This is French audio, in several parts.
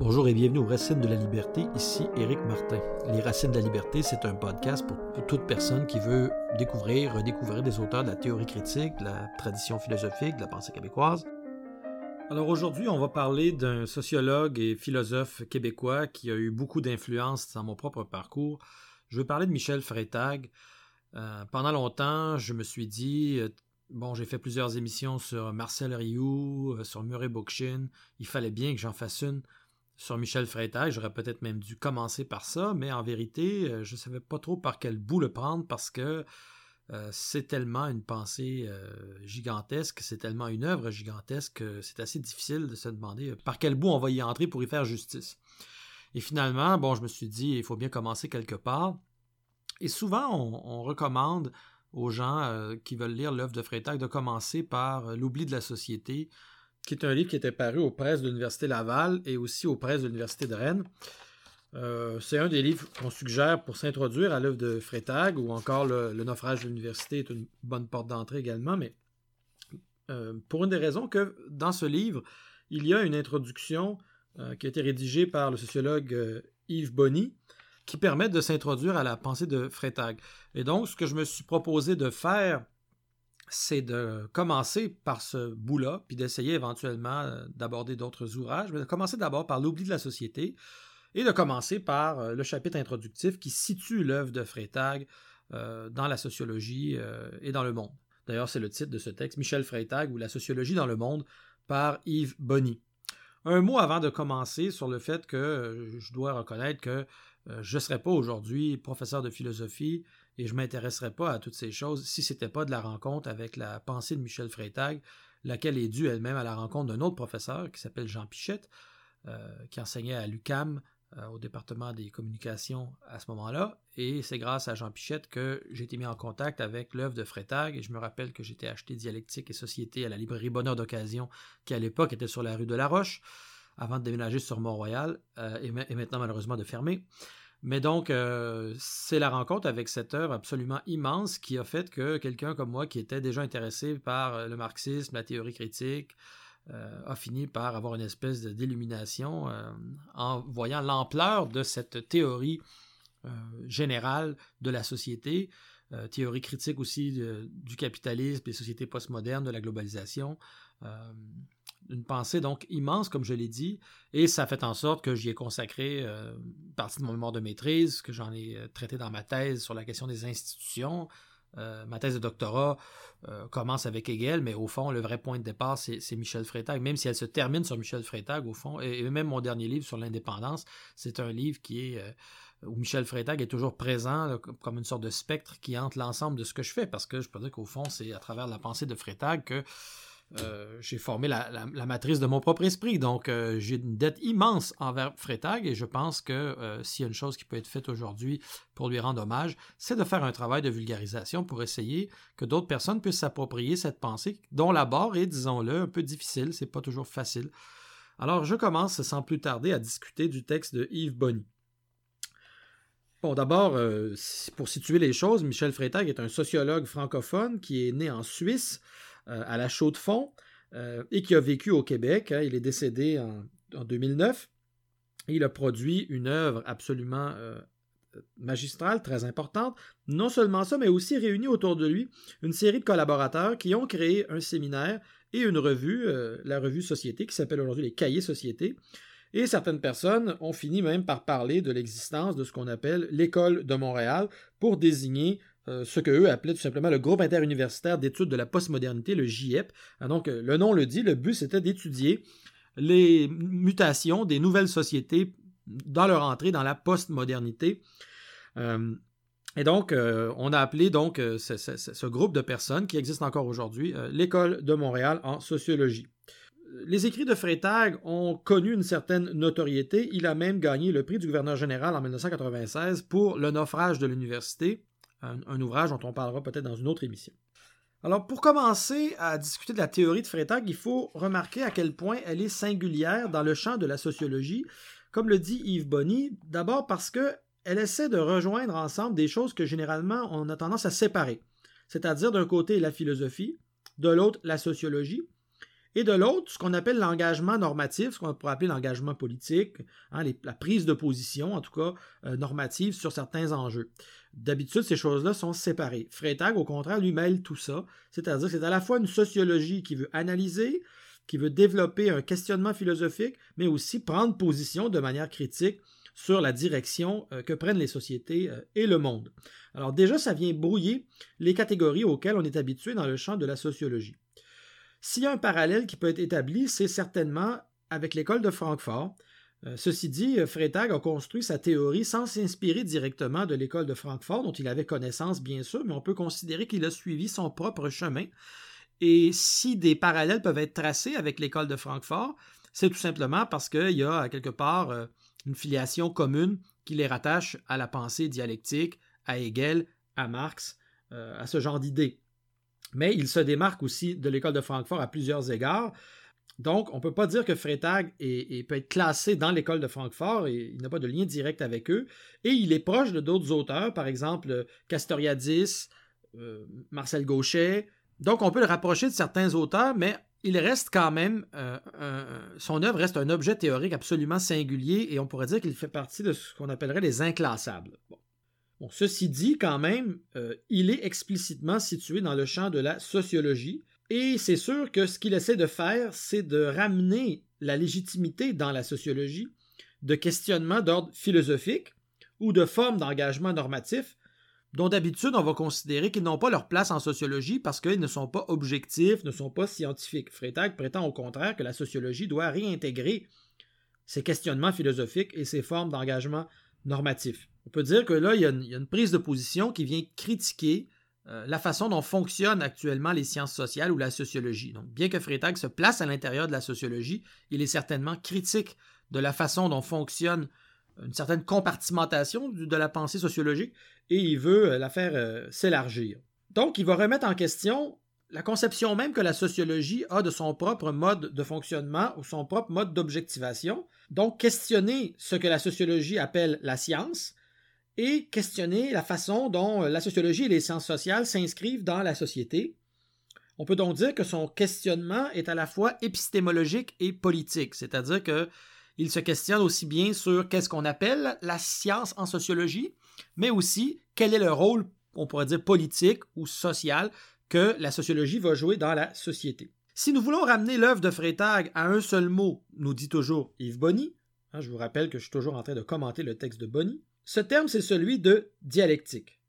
Bonjour et bienvenue aux Racines de la Liberté, ici Éric Martin. Les Racines de la Liberté, c'est un podcast pour, toute personne qui veut découvrir, redécouvrir des auteurs de la théorie critique, de la tradition philosophique, de la pensée québécoise. Alors aujourd'hui, on va parler d'un sociologue et philosophe québécois qui a eu beaucoup d'influence dans mon propre parcours. Je veux parler de Michel Freytag. Euh, pendant longtemps, je me suis dit, euh, bon, j'ai fait plusieurs émissions sur Marcel Rioux, euh, sur Murray Bookchin, il fallait bien que j'en fasse une sur Michel Freytag. J'aurais peut-être même dû commencer par ça, mais en vérité, euh, je ne savais pas trop par quel bout le prendre parce que euh, c'est tellement une pensée euh, gigantesque, c'est tellement une œuvre gigantesque que c'est assez difficile de se demander par quel bout on va y entrer pour y faire justice. Et finalement, bon, je me suis dit, il faut bien commencer quelque part. Et souvent, on, recommande aux gens qui veulent lire l'œuvre de Freytag de commencer par L'oubli de la société qui est un livre qui était paru aux presses de l'Université Laval et aussi aux presses de l'Université de Rennes. Euh, c'est un des livres qu'on suggère pour s'introduire à l'œuvre de Freytag, ou encore le, naufrage de l'université est une bonne porte d'entrée également, mais euh, pour une des raisons que dans ce livre, il y a une introduction euh, qui a été rédigée par le sociologue Yves Bonny, qui permet de s'introduire à la pensée de Freytag. Et donc, ce que je me suis proposé de faire c'est de commencer par ce bout-là, puis d'essayer éventuellement euh, d'aborder d'autres ouvrages, mais de commencer d'abord par l'oubli de la société, et de commencer par euh, le chapitre introductif qui situe l'œuvre de Freytag euh, dans la sociologie et dans le monde. D'ailleurs, c'est le titre de ce texte, Michel Freytag ou La sociologie dans le monde, par Yves Bonny. Un mot avant de commencer sur le fait que je dois reconnaître que je ne serai pas aujourd'hui professeur de philosophie et je ne m'intéresserais pas à toutes ces choses si ce n'était pas de la rencontre avec la pensée de Michel Freytag, laquelle est due elle-même à la rencontre d'un autre professeur qui s'appelle Jean Pichette, euh, qui enseignait à l'UCAM euh, au département des communications à ce moment-là. Et c'est grâce à Jean Pichette que j'ai été mis en contact avec l'œuvre de Freytag. Et je me rappelle que j'étais acheté Dialectique et Société à la librairie Bonheur d'occasion, qui à l'époque était sur la rue de la Roche, avant de déménager sur Mont-Royal, euh, et, maintenant malheureusement de fermer. Mais donc, euh, c'est la rencontre avec cette œuvre absolument immense qui a fait que quelqu'un comme moi, qui était déjà intéressé par euh, le marxisme, la théorie critique, euh, a fini par avoir une espèce d'illumination en voyant l'ampleur de cette théorie générale de la société, théorie critique aussi du capitalisme, des sociétés postmodernes, de la globalisation une pensée donc immense, comme je l'ai dit, et ça fait en sorte que j'y ai consacré euh, une partie de mon mémoire de maîtrise, que j'en ai euh, traité dans ma thèse sur la question des institutions. Euh, ma thèse de doctorat commence avec Hegel, mais au fond, le vrai point de départ, c'est Michel Freytag, même si elle se termine sur Michel Freytag, au fond, et, même mon dernier livre sur l'indépendance, c'est un livre qui est où Michel Freytag est toujours présent comme une sorte de spectre qui hante l'ensemble de ce que je fais, parce que je peux dire qu'au fond, c'est à travers la pensée de Freytag que euh, j'ai formé la, matrice de mon propre esprit. Donc, euh, j'ai une dette immense envers Freytag et je pense que euh, s'il y a une chose qui peut être faite aujourd'hui pour lui rendre hommage, c'est de faire un travail de vulgarisation pour essayer que d'autres personnes puissent s'approprier cette pensée dont la barre est, disons-le, un peu difficile, c'est pas toujours facile. Alors, je commence sans plus tarder à discuter du texte de Yves Bonny. Bon, d'abord, pour situer les choses, Michel Freytag est un sociologue francophone qui est né en Suisse à la Chaux-de-Fonds euh, et qui a vécu au Québec. Hein. il est décédé en, 2009. Il a produit une œuvre absolument euh, magistrale, très importante. Non seulement ça, mais aussi réuni autour de lui une série de collaborateurs qui ont créé un séminaire et une revue, la revue Société, qui s'appelle aujourd'hui les Cahiers Société. Et certaines personnes ont fini même par parler de l'existence de ce qu'on appelle l'école de Montréal pour désigner euh, ce qu'eux appelaient tout simplement le groupe interuniversitaire d'études de la postmodernité, le JEP. Ah, donc, euh, le nom le dit, le but c'était d'étudier les mutations des nouvelles sociétés dans leur entrée dans la postmodernité. Euh, et donc, on a appelé donc ce, ce, groupe de personnes qui existe encore aujourd'hui l'école de Montréal en sociologie. Les écrits de Freytag ont connu une certaine notoriété. Il a même gagné le prix du gouverneur général en 1996 pour le naufrage de l'université un, ouvrage dont on parlera peut-être dans une autre émission. Alors, pour commencer à discuter de la théorie de Freytag, il faut remarquer à quel point elle est singulière dans le champ de la sociologie, comme le dit Yves Bonny, d'abord parce qu'elle essaie de rejoindre ensemble des choses que généralement on a tendance à séparer, c'est-à-dire d'un côté la philosophie, de l'autre la sociologie, et de l'autre, ce qu'on appelle l'engagement normatif, ce qu'on pourrait appeler l'engagement politique, hein, la prise de position, en tout cas euh, normative, sur certains enjeux. D'habitude, ces choses-là sont séparées. Freytag, au contraire, lui mêle tout ça, c'est-à-dire que c'est à la fois une sociologie qui veut analyser, qui veut développer un questionnement philosophique, mais aussi prendre position de manière critique sur la direction euh, que prennent les sociétés euh, et le monde. Alors déjà, ça vient brouiller les catégories auxquelles on est habitué dans le champ de la sociologie. S'il y a un parallèle qui peut être établi, c'est certainement avec l'école de Francfort. Euh, ceci dit, Freytag a construit sa théorie sans s'inspirer directement de l'école de Francfort, dont il avait connaissance bien sûr, mais on peut considérer qu'il a suivi son propre chemin. Et si des parallèles peuvent être tracés avec l'école de Francfort, c'est tout simplement parce qu'il y a quelque part euh, une filiation commune qui les rattache à la pensée dialectique, à Hegel, à Marx, euh, à ce genre d'idées mais il se démarque aussi de l'école de Francfort à plusieurs égards. Donc, on ne peut pas dire que Freytag peut être classé dans l'école de Francfort et il n'a pas de lien direct avec eux. Et il est proche de d'autres auteurs, par exemple Castoriadis, euh, Marcel Gauchet. Donc, on peut le rapprocher de certains auteurs, mais il reste quand même, euh, son œuvre reste un objet théorique absolument singulier et on pourrait dire qu'il fait partie de ce qu'on appellerait les inclassables. Bon, ceci dit, quand même, euh, il est explicitement situé dans le champ de la sociologie, et c'est sûr que ce qu'il essaie de faire, c'est de ramener la légitimité dans la sociologie de questionnements d'ordre philosophique ou de formes d'engagement normatif dont d'habitude on va considérer qu'ils n'ont pas leur place en sociologie parce qu'ils ne sont pas objectifs, ne sont pas scientifiques. Freytag prétend au contraire que la sociologie doit réintégrer ces questionnements philosophiques et ces formes d'engagement normatif. On peut dire que là, il y a une, prise de position qui vient critiquer euh, la façon dont fonctionnent actuellement les sciences sociales ou la sociologie. Donc, bien que Freytag se place à l'intérieur de la sociologie, il est certainement critique de la façon dont fonctionne une certaine compartimentation de la pensée sociologique et il veut euh, la faire euh, s'élargir. Donc, il va remettre en question la conception même que la sociologie a de son propre mode de fonctionnement ou son propre mode d'objectivation. Donc, questionner ce que la sociologie appelle la science et questionner la façon dont la sociologie et les sciences sociales s'inscrivent dans la société. On peut donc dire que son questionnement est à la fois épistémologique et politique, c'est-à-dire qu'il se questionne aussi bien sur qu'est-ce qu'on appelle la science en sociologie, mais aussi quel est le rôle, on pourrait dire, politique ou social que la sociologie va jouer dans la société. Si nous voulons ramener l'œuvre de Freytag à un seul mot, nous dit toujours Yves Bonny, hein, je vous rappelle que je suis toujours en train de commenter le texte de Bonny, ce terme, c'est celui de dialectique.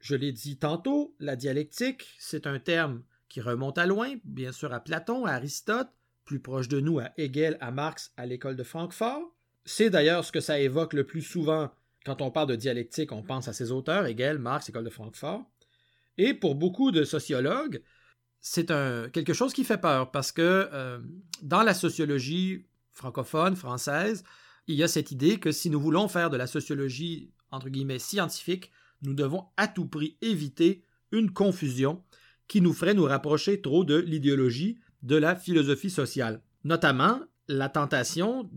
Je l'ai dit tantôt, la dialectique, c'est un terme qui remonte à loin, bien sûr à Platon, à Aristote, plus proche de nous à Hegel, à Marx, à l'école de Francfort. C'est d'ailleurs ce que ça évoque le plus souvent quand on parle de dialectique, on pense à ces auteurs, Hegel, Marx, école de Francfort. Et pour beaucoup de sociologues, c'est quelque chose qui fait peur parce que euh, dans la sociologie francophone, française, il y a cette idée que si nous voulons faire de la sociologie, entre guillemets, scientifique, nous devons à tout prix éviter une confusion qui nous ferait nous rapprocher trop de l'idéologie de la philosophie sociale. Notamment la tentation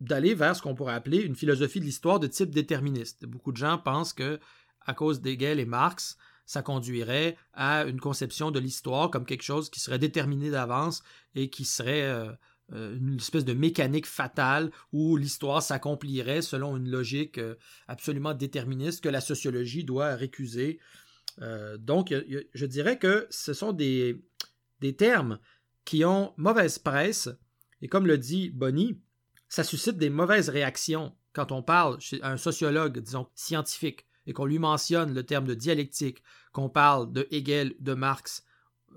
d'aller vers ce qu'on pourrait appeler une philosophie de l'histoire de type déterministe. Beaucoup de gens pensent que, à cause d'Hegel et Marx, ça conduirait à une conception de l'histoire comme quelque chose qui serait déterminé d'avance et qui serait euh, une espèce de mécanique fatale où l'histoire s'accomplirait selon une logique euh, absolument déterministe que la sociologie doit récuser. Euh, donc, je dirais que ce sont des, des termes qui ont mauvaise presse, et comme le dit Bonny, ça suscite des mauvaises réactions quand on parle chez un sociologue, disons, scientifique, et qu'on lui mentionne le terme de dialectique, qu'on parle de Hegel, de Marx,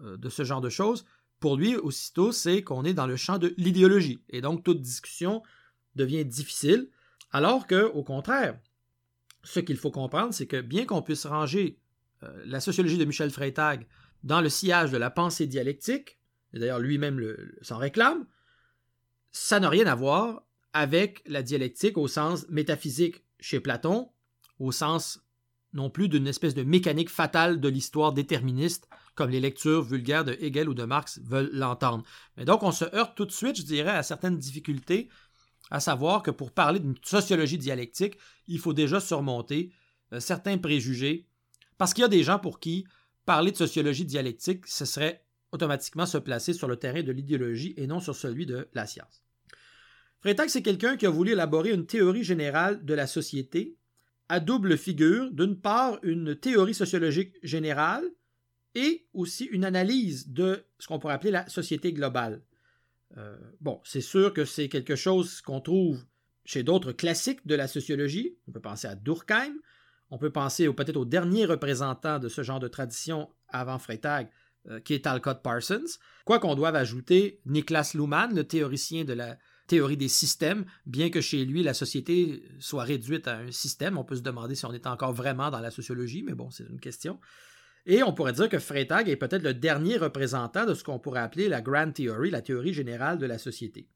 de ce genre de choses, pour lui, aussitôt, c'est qu'on est dans le champ de l'idéologie. Et donc, toute discussion devient difficile. Alors que, au contraire, ce qu'il faut comprendre, c'est que bien qu'on puisse ranger euh, la sociologie de Michel Freytag dans le sillage de la pensée dialectique, et d'ailleurs lui-même s'en réclame, ça n'a rien à voir avec la dialectique au sens métaphysique chez Platon, au sens non plus d'une espèce de mécanique fatale de l'histoire déterministe, comme les lectures vulgaires de Hegel ou de Marx veulent l'entendre. Mais donc, on se heurte tout de suite, je dirais, à certaines difficultés, à savoir que pour parler d'une sociologie dialectique, il faut déjà surmonter euh, certains préjugés, parce qu'il y a des gens pour qui parler de sociologie dialectique, ce serait automatiquement se placer sur le terrain de l'idéologie et non sur celui de la science. Freytag, c'est quelqu'un qui a voulu élaborer une théorie générale de la société à double figure, d'une part une théorie sociologique générale et aussi une analyse de ce qu'on pourrait appeler la société globale. Euh, bon, c'est sûr que c'est quelque chose qu'on trouve chez d'autres classiques de la sociologie. On peut penser à Durkheim, on peut penser peut-être au dernier représentant de ce genre de tradition avant Freytag, euh, qui est Alcott Parsons. Quoi qu'on doive ajouter Niklas Luhmann, le théoricien de la théorie des systèmes, bien que chez lui la société soit réduite à un système, on peut se demander si on est encore vraiment dans la sociologie, mais bon, c'est une question. Et on pourrait dire que Freytag est peut-être le dernier représentant de ce qu'on pourrait appeler la Grand Theory, la théorie générale de la société.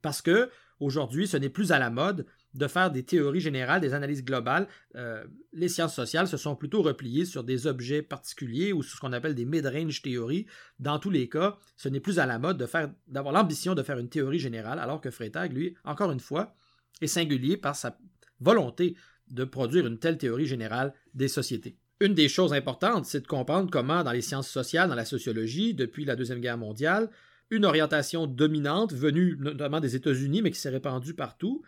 Parce que aujourd'hui, ce n'est plus à la mode de faire des théories générales, des analyses globales. Euh, les sciences sociales se sont plutôt repliées sur des objets particuliers ou sur ce qu'on appelle des mid-range théories. Dans tous les cas, ce n'est plus à la mode d'avoir l'ambition de faire une théorie générale, alors que Freytag, lui, encore une fois, est singulier par sa volonté de produire une telle théorie générale des sociétés. Une des choses importantes, c'est de comprendre comment, dans les sciences sociales, dans la sociologie, depuis la Deuxième Guerre mondiale, une orientation dominante, venue notamment des États-Unis, mais qui s'est répandue partout,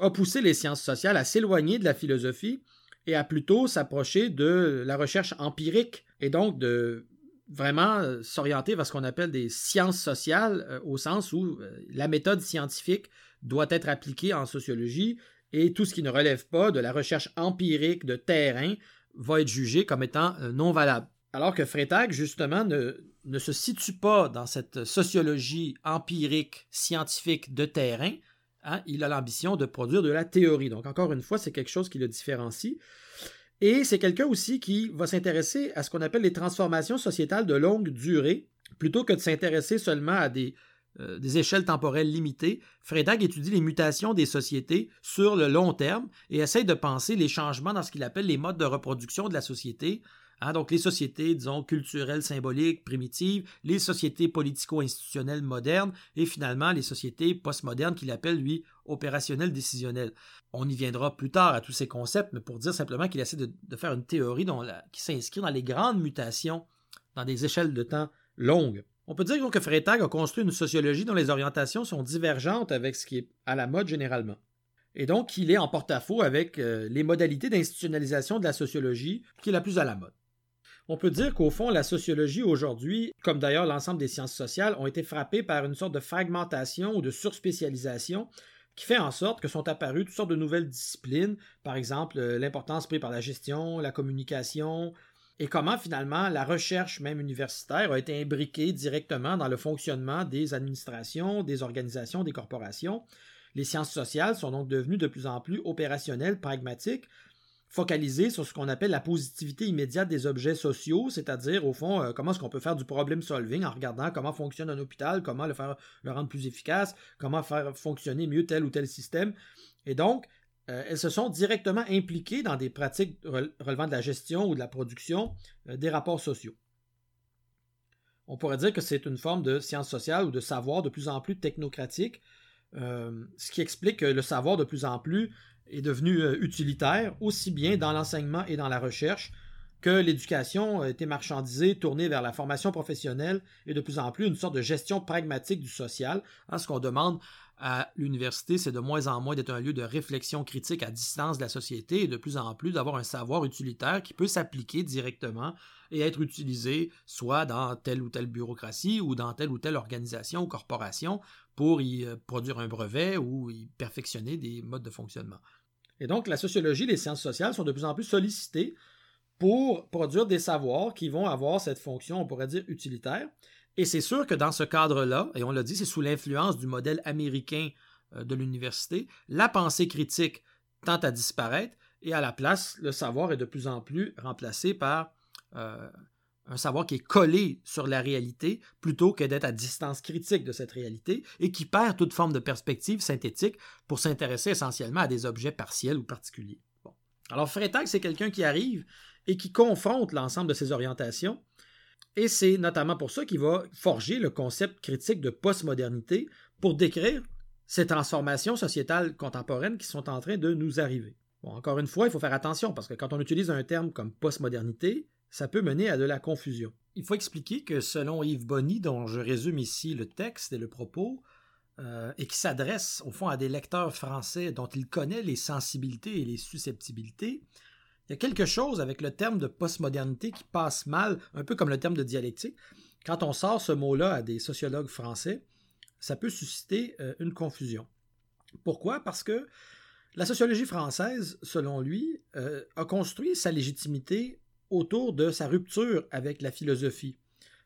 a poussé les sciences sociales à s'éloigner de la philosophie et à plutôt s'approcher de la recherche empirique et donc de vraiment euh, s'orienter vers ce qu'on appelle des sciences sociales euh, au sens où euh, la méthode scientifique doit être appliquée en sociologie et tout ce qui ne relève pas de la recherche empirique de terrain va être jugé comme étant non valable. Alors que Freytag, justement, ne, ne se situe pas dans cette sociologie empirique scientifique de terrain, Hein, il a l'ambition de produire de la théorie. Donc, encore une fois, c'est quelque chose qui le différencie. Et c'est quelqu'un aussi qui va s'intéresser à ce qu'on appelle les transformations sociétales de longue durée, plutôt que de s'intéresser seulement à des, euh, des échelles temporelles limitées. Freytag étudie les mutations des sociétés sur le long terme et essaye de penser les changements dans ce qu'il appelle les modes de reproduction de la société Hein, donc les sociétés, disons, culturelles, symboliques, primitives, les sociétés politico-institutionnelles modernes et finalement les sociétés postmodernes qu'il appelle, lui, opérationnelles décisionnelles. On y viendra plus tard à tous ces concepts, mais pour dire simplement qu'il essaie de, faire une théorie qui s'inscrit dans les grandes mutations, dans des échelles de temps longues. On peut dire donc que Freytag a construit une sociologie dont les orientations sont divergentes avec ce qui est à la mode généralement. Et donc, il est en porte-à-faux avec euh, les modalités d'institutionnalisation de la sociologie qui est la plus à la mode. On peut dire qu'au fond, la sociologie aujourd'hui, comme d'ailleurs l'ensemble des sciences sociales, ont été frappées par une sorte de fragmentation ou de surspécialisation qui fait en sorte que sont apparues toutes sortes de nouvelles disciplines, par exemple euh, l'importance prise par la gestion, la communication, et comment finalement la recherche même universitaire a été imbriquée directement dans le fonctionnement des administrations, des organisations, des corporations? Les sciences sociales sont donc devenues de plus en plus opérationnelles, pragmatiques, focalisé sur ce qu'on appelle la positivité immédiate des objets sociaux, c'est-à-dire au fond euh, comment est-ce qu'on peut faire du problem solving en regardant comment fonctionne un hôpital, comment le faire le rendre plus efficace, comment faire fonctionner mieux tel ou tel système. Et donc euh, elles se sont directement impliquées dans des pratiques relevant de la gestion ou de la production euh, des rapports sociaux. On pourrait dire que c'est une forme de science sociale ou de savoir de plus en plus technocratique, ce qui explique que le savoir de plus en plus est devenu euh, utilitaire, aussi bien dans l'enseignement et dans la recherche, que l'éducation a été marchandisée, tournée vers la formation professionnelle et de plus en plus une sorte de gestion pragmatique du social. Hein, ce qu'on demande à l'université, c'est de moins en moins d'être un lieu de réflexion critique à distance de la société et de plus en plus d'avoir un savoir utilitaire qui peut s'appliquer directement et être utilisé soit dans telle ou telle bureaucratie ou dans telle ou telle organisation ou corporation pour y euh, produire un brevet ou y perfectionner des modes de fonctionnement. Et donc, la sociologie et les sciences sociales sont de plus en plus sollicitées pour produire des savoirs qui vont avoir cette fonction, on pourrait dire, utilitaire. Et c'est sûr que dans ce cadre-là, et on l'a dit, c'est sous l'influence du modèle américain euh, de l'université, la pensée critique tend à disparaître et à la place, le savoir est de plus en plus remplacé par euh, un savoir qui est collé sur la réalité plutôt que d'être à distance critique de cette réalité et qui perd toute forme de perspective synthétique pour s'intéresser essentiellement à des objets partiels ou particuliers. Alors Freytag, c'est quelqu'un qui arrive et qui confronte l'ensemble de ces orientations et c'est notamment pour ça qu'il va forger le concept critique de postmodernité pour décrire ces transformations sociétales contemporaines qui sont en train de nous arriver. Encore une fois, il faut faire attention parce que quand on utilise un terme comme postmodernité, ça peut mener à de la confusion. Il faut expliquer que selon Yves Bonny, dont je résume ici le texte et le propos, euh, et qui s'adresse au fond à des lecteurs français dont il connaît les sensibilités et les susceptibilités, il y a quelque chose avec le terme de postmodernité qui passe mal, un peu comme le terme de dialectique. Quand on sort ce mot-là à des sociologues français, ça peut susciter euh, une confusion. Pourquoi? Parce que la sociologie française, selon lui, euh, a construit sa légitimité autour de sa rupture avec la philosophie.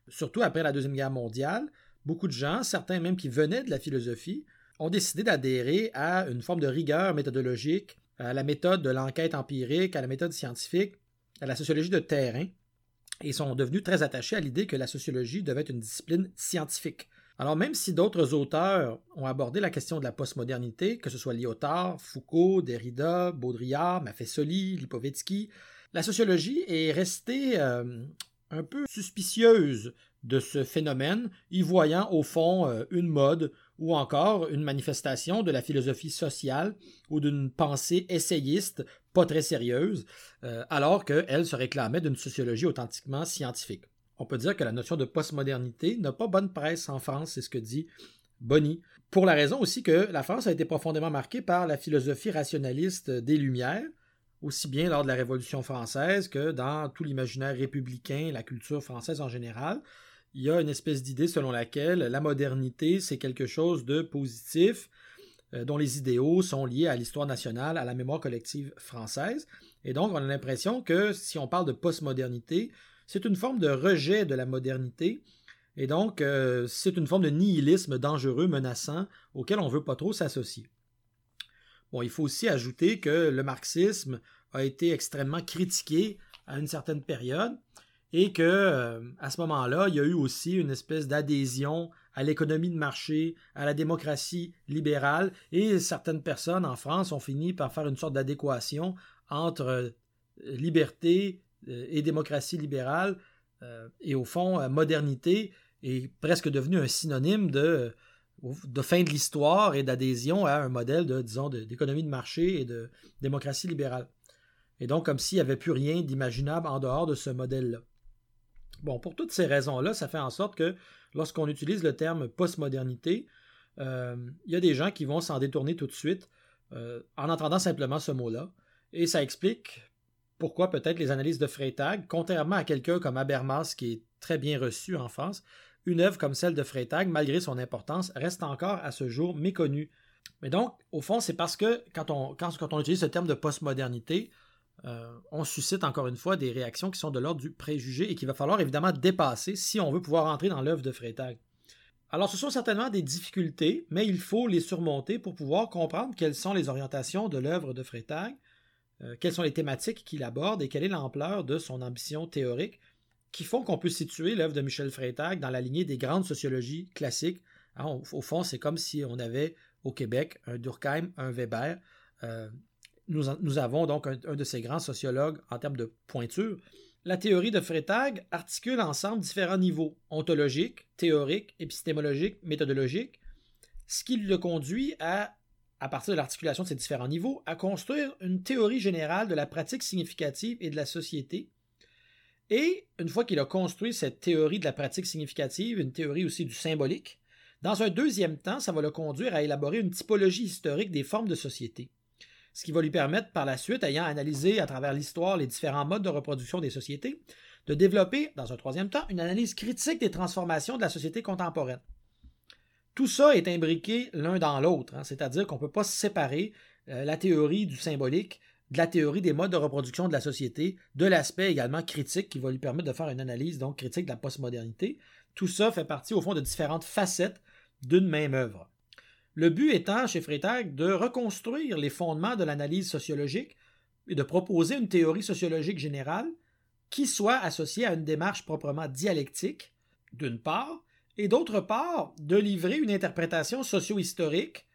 Surtout après la Deuxième Guerre mondiale, beaucoup de gens, certains même qui venaient de la philosophie, ont décidé d'adhérer à une forme de rigueur méthodologique, à la méthode de l'enquête empirique, à la méthode scientifique, à la sociologie de terrain, et sont devenus très attachés à l'idée que la sociologie devait être une discipline scientifique. Alors même si d'autres auteurs ont abordé la question de la postmodernité, que ce soit Lyotard, Foucault, Derrida, Baudrillard, Maffesoli, Lipovetsky, la sociologie est restée euh, un peu suspicieuse de ce phénomène, y voyant au fond euh, une mode ou encore une manifestation de la philosophie sociale ou d'une pensée essayiste pas très sérieuse, euh, alors qu'elle se réclamait d'une sociologie authentiquement scientifique. On peut dire que la notion de postmodernité n'a pas bonne presse en France, c'est ce que dit Bonny, pour la raison aussi que la France a été profondément marquée par la philosophie rationaliste des Lumières, aussi bien lors de la Révolution française que dans tout l'imaginaire républicain, la culture française en général. Il y a une espèce d'idée selon laquelle la modernité, c'est quelque chose de positif, euh, dont les idéaux sont liés à l'histoire nationale, à la mémoire collective française. Et donc, on a l'impression que si on parle de postmodernité, c'est une forme de rejet de la modernité. Et donc, euh, c'est une forme de nihilisme dangereux, menaçant, auquel on ne veut pas trop s'associer. Bon, il faut aussi ajouter que le marxisme a été extrêmement critiqué à une certaine période et que euh, à ce moment-là, il y a eu aussi une espèce d'adhésion à l'économie de marché, à la démocratie libérale et certaines personnes en France ont fini par faire une sorte d'adéquation entre euh, liberté euh, et démocratie libérale et au fond modernité est presque devenu un synonyme de fin de l'histoire et d'adhésion à un modèle disons, d'économie de, marché et de démocratie libérale. Et donc, comme s'il n'y avait plus rien d'imaginable en dehors de ce modèle-là. Bon, pour toutes ces raisons-là, ça fait en sorte que lorsqu'on utilise le terme postmodernité, euh, il y a des gens qui vont s'en détourner tout de suite euh, en entendant simplement ce mot-là. Et ça explique pourquoi peut-être les analyses de Freytag, contrairement à quelqu'un comme Habermas qui est très bien reçu en France, une œuvre comme celle de Freytag, malgré son importance, reste encore à ce jour méconnue. Mais donc, au fond, c'est parce que quand on, quand, on utilise ce terme de postmodernité, euh, on suscite encore une fois des réactions qui sont de l'ordre du préjugé et qu'il va falloir évidemment dépasser si on veut pouvoir entrer dans l'œuvre de Freytag. Alors, ce sont certainement des difficultés, mais il faut les surmonter pour pouvoir comprendre quelles sont les orientations de l'œuvre de Freytag, euh, quelles sont les thématiques qu'il aborde et quelle est l'ampleur de son ambition théorique qui font qu'on peut situer l'œuvre de Michel Freytag dans la lignée des grandes sociologies classiques. Hein, au, fond, c'est comme si on avait au Québec un Durkheim, un Weber. Euh, nous, avons donc un, de ces grands sociologues en termes de pointure. La théorie de Freytag articule ensemble différents niveaux ontologiques, théoriques, épistémologiques, méthodologiques, ce qui le conduit à, à partir de l'articulation de ces différents niveaux, à construire une théorie générale de la pratique significative et de la société, et une fois qu'il a construit cette théorie de la pratique significative, une théorie aussi du symbolique, dans un deuxième temps, ça va le conduire à élaborer une typologie historique des formes de société, ce qui va lui permettre par la suite, ayant analysé à travers l'histoire les différents modes de reproduction des sociétés, de développer, dans un troisième temps, une analyse critique des transformations de la société contemporaine. Tout ça est imbriqué l'un dans l'autre, hein, c'est-à-dire qu'on ne peut pas séparer euh, la théorie du symbolique de la théorie des modes de reproduction de la société, de l'aspect également critique qui va lui permettre de faire une analyse donc critique de la postmodernité. Tout ça fait partie au fond de différentes facettes d'une même œuvre. Le but étant chez Freytag de reconstruire les fondements de l'analyse sociologique et de proposer une théorie sociologique générale qui soit associée à une démarche proprement dialectique, d'une part, et d'autre part, de livrer une interprétation socio-historique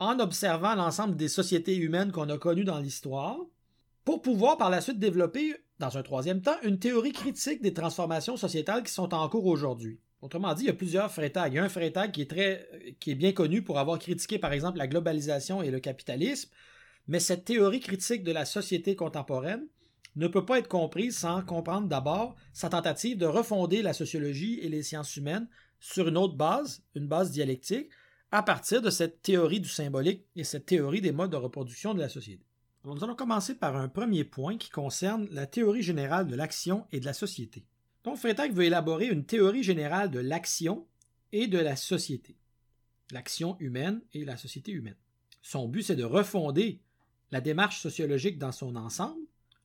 en observant l'ensemble des sociétés humaines qu'on a connues dans l'histoire, pour pouvoir par la suite développer, dans un troisième temps, une théorie critique des transformations sociétales qui sont en cours aujourd'hui. Autrement dit, il y a plusieurs Freytag. Il y a un Freytag qui est, qui est bien connu pour avoir critiqué, par exemple, la globalisation et le capitalisme, mais cette théorie critique de la société contemporaine ne peut pas être comprise sans comprendre d'abord sa tentative de refonder la sociologie et les sciences humaines sur une autre base, une base dialectique, à partir de cette théorie du symbolique et cette théorie des modes de reproduction de la société. nous allons commencer par un premier point qui concerne la théorie générale de l'action et de la société. Donc Freytag veut élaborer une théorie générale de l'action et de la société. L'action humaine et la société humaine. Son but, c'est de refonder la démarche sociologique dans son ensemble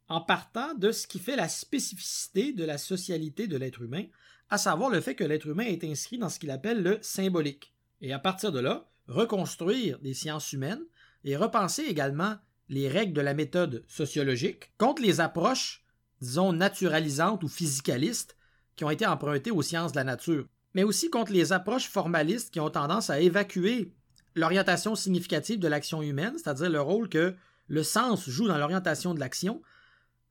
en partant de ce qui fait la spécificité de la socialité de l'être humain, à savoir le fait que l'être humain est inscrit dans ce qu'il appelle le symbolique. Et à partir de là, reconstruire des sciences humaines et repenser également les règles de la méthode sociologique contre les approches, disons, naturalisantes ou physicalistes qui ont été empruntées aux sciences de la nature, mais aussi contre les approches formalistes qui ont tendance à évacuer l'orientation significative de l'action humaine, c'est-à-dire le rôle que le sens joue dans l'orientation de l'action,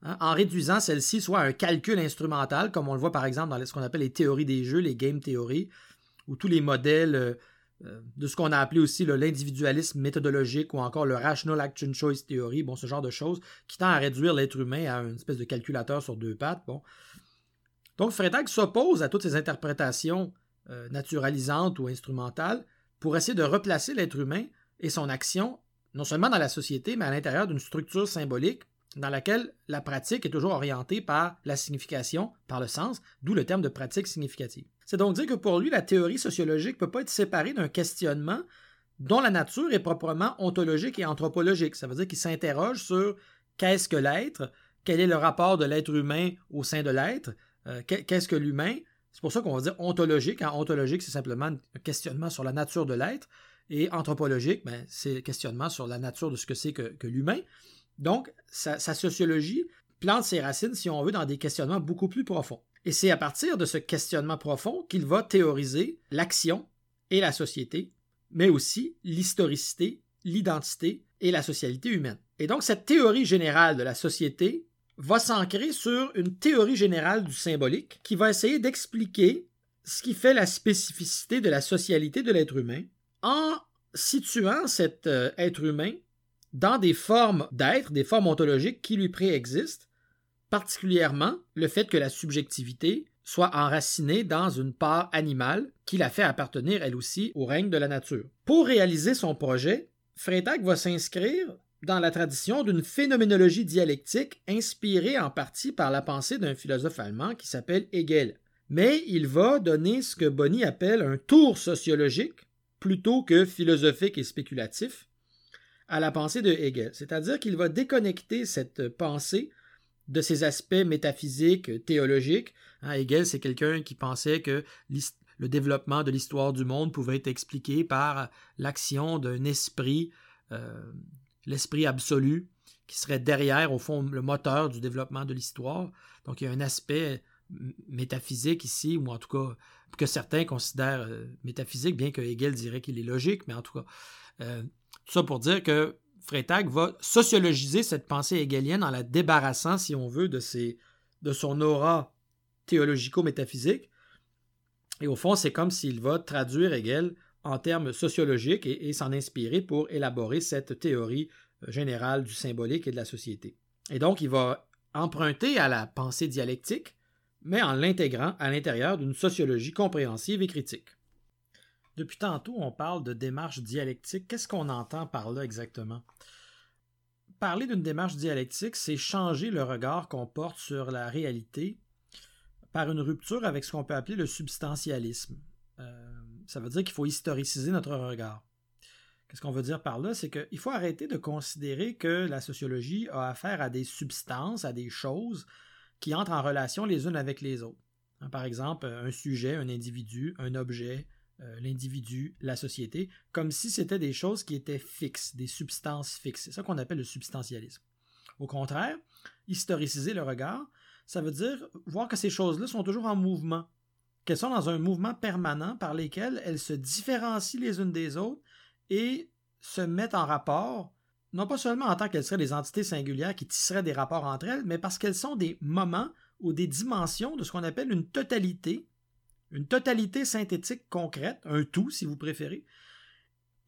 hein, en réduisant celle-ci soit à un calcul instrumental, comme on le voit par exemple dans ce qu'on appelle les théories des jeux, les game theory, ou tous les modèles euh, de ce qu'on a appelé aussi l'individualisme méthodologique ou encore le Rational Action Choice Theory, bon, ce genre de choses, qui tend à réduire l'être humain à une espèce de calculateur sur deux pattes. Bon. Donc Freytag s'oppose à toutes ces interprétations euh, naturalisantes ou instrumentales pour essayer de replacer l'être humain et son action non seulement dans la société, mais à l'intérieur d'une structure symbolique dans laquelle la pratique est toujours orientée par la signification, par le sens, d'où le terme de pratique significative. C'est donc dire que pour lui, la théorie sociologique ne peut pas être séparée d'un questionnement dont la nature est proprement ontologique et anthropologique. Ça veut dire qu'il s'interroge sur qu'est-ce que l'être, quel est le rapport de l'être humain au sein de l'être, euh, qu'est-ce que l'humain. C'est pour ça qu'on va dire ontologique. En ontologique, c'est simplement un questionnement sur la nature de l'être. Et anthropologique, ben, c'est questionnement sur la nature de ce que c'est que, l'humain. Donc, sa, sociologie plante ses racines, si on veut, dans des questionnements beaucoup plus profonds. Et c'est à partir de ce questionnement profond qu'il va théoriser l'action et la société, mais aussi l'historicité, l'identité et la socialité humaine. Et donc, cette théorie générale de la société va s'ancrer sur une théorie générale du symbolique qui va essayer d'expliquer ce qui fait la spécificité de la socialité de l'être humain en situant cet euh, être humain dans des formes d'être, des formes ontologiques qui lui préexistent, particulièrement le fait que la subjectivité soit enracinée dans une part animale qui la fait appartenir elle aussi au règne de la nature. Pour réaliser son projet, Freytag va s'inscrire dans la tradition d'une phénoménologie dialectique inspirée en partie par la pensée d'un philosophe allemand qui s'appelle Hegel. Mais il va donner ce que Bonny appelle un tour sociologique plutôt que philosophique et spéculatif à la pensée de Hegel. C'est-à-dire qu'il va déconnecter cette pensée de ses aspects métaphysiques, théologiques. Hein, Hegel, c'est quelqu'un qui pensait que le développement de l'histoire du monde pouvait être expliqué par l'action d'un esprit, euh, l'esprit absolu, qui serait derrière, au fond, le moteur du développement de l'histoire. Donc il y a un aspect métaphysique ici, ou en tout cas que certains considèrent euh, métaphysique, bien que Hegel dirait qu'il est logique, mais en tout cas, euh, ça pour dire que Freytag va sociologiser cette pensée hegelienne en la débarrassant, si on veut, de, ses, de son aura théologico-métaphysique. Et au fond, c'est comme s'il va traduire Hegel en termes sociologiques et, et s'en inspirer pour élaborer cette théorie euh, générale du symbolique et de la société. Et donc, il va emprunter à la pensée dialectique mais en l'intégrant à l'intérieur d'une sociologie compréhensive et critique. Depuis tantôt, on parle de démarche dialectique. Qu'est-ce qu'on entend par là exactement? Parler d'une démarche dialectique, c'est changer le regard qu'on porte sur la réalité par une rupture avec ce qu'on peut appeler le substantialisme. Euh, ça veut dire qu'il faut historiciser notre regard. Qu'est-ce qu'on veut dire par là? C'est qu'il faut arrêter de considérer que la sociologie a affaire à des substances, à des choses, qui entrent en relation les unes avec les autres. Par exemple, un sujet, un individu, un objet, euh, l'individu, la société, comme si c'était des choses qui étaient fixes, des substances fixes. C'est ça qu'on appelle le substantialisme. Au contraire, historiciser le regard, ça veut dire voir que ces choses-là sont toujours en mouvement, qu'elles sont dans un mouvement permanent par lesquels elles se différencient les unes des autres et se mettent en rapport non pas seulement en tant qu'elles seraient des entités singulières qui tisseraient des rapports entre elles, mais parce qu'elles sont des moments ou des dimensions de ce qu'on appelle une totalité, une totalité synthétique concrète, un tout si vous préférez.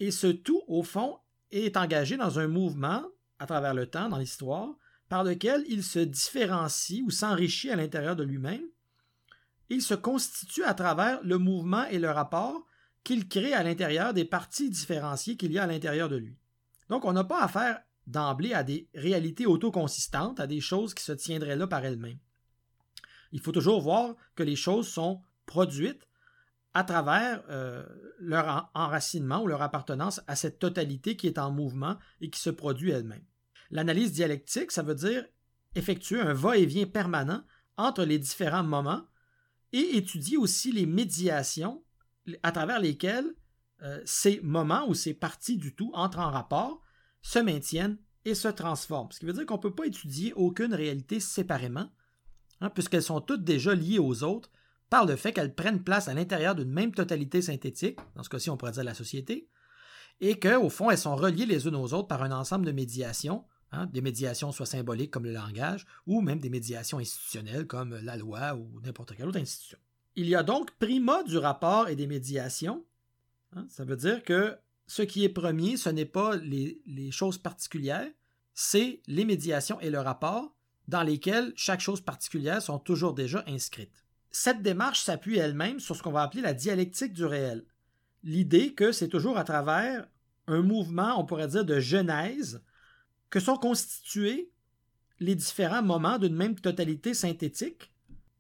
Et ce tout, au fond, est engagé dans un mouvement à travers le temps, dans l'histoire, par lequel il se différencie ou s'enrichit à l'intérieur de lui-même. Il se constitue à travers le mouvement et le rapport qu'il crée à l'intérieur des parties différenciées qu'il y a à l'intérieur de lui. Donc, on n'a pas affaire d'emblée à des réalités autoconsistantes, à des choses qui se tiendraient là par elles-mêmes. Il faut toujours voir que les choses sont produites à travers euh, leur enracinement ou leur appartenance à cette totalité qui est en mouvement et qui se produit elle-même. L'analyse dialectique, ça veut dire effectuer un va-et-vient permanent entre les différents moments et étudier aussi les médiations à travers lesquelles euh, ces moments ou ces parties du tout entrent en rapport, se maintiennent et se transforment. Ce qui veut dire qu'on ne peut pas étudier aucune réalité séparément, hein, puisqu'elles sont toutes déjà liées aux autres par le fait qu'elles prennent place à l'intérieur d'une même totalité synthétique, dans ce cas-ci on pourrait dire la société, et qu'au fond elles sont reliées les unes aux autres par un ensemble de médiations Hein, des médiations soit symboliques comme le langage, ou même des médiations institutionnelles comme la loi ou n'importe quelle autre institution. Il y a donc prima du rapport et des médiations. Hein, ça veut dire que ce qui est premier, ce n'est pas les, les choses particulières, c'est les médiations et le rapport dans lesquels chaque chose particulière sont toujours déjà inscrites. Cette démarche s'appuie elle-même sur ce qu'on va appeler la dialectique du réel. L'idée que c'est toujours à travers un mouvement, on pourrait dire, de genèse, que sont constitués les différents moments d'une même totalité synthétique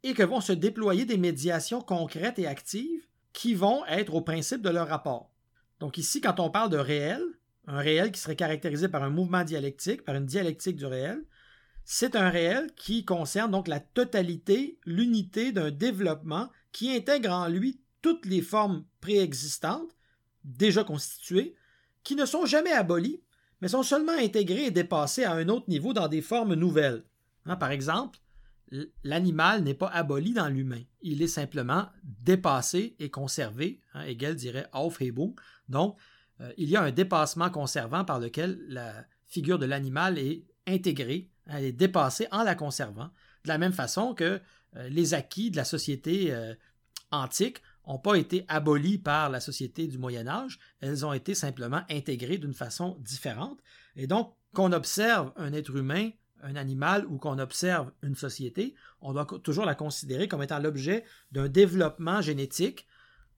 et que vont se déployer des médiations concrètes et actives qui vont être au principe de leur rapport. Donc ici, quand on parle de réel, un réel qui serait caractérisé par un mouvement dialectique, par une dialectique du réel, c'est un réel qui concerne donc la totalité, l'unité d'un développement qui intègre en lui toutes les formes préexistantes, déjà constituées, qui ne sont jamais abolies mais sont seulement intégrés et dépassés à un autre niveau dans des formes nouvelles. Hein, par exemple, l'animal n'est pas aboli dans l'humain, il est simplement dépassé et conservé. Hein, Hegel dirait Aufhebung. Donc, euh, il y a un dépassement conservant par lequel la figure de l'animal est intégrée, elle est dépassée en la conservant, de la même façon que euh, les acquis de la société euh, antique n'ont pas été abolies par la société du Moyen Âge, elles ont été simplement intégrées d'une façon différente. Et donc, qu'on observe un être humain, un animal ou qu'on observe une société, on doit toujours la considérer comme étant l'objet d'un développement génétique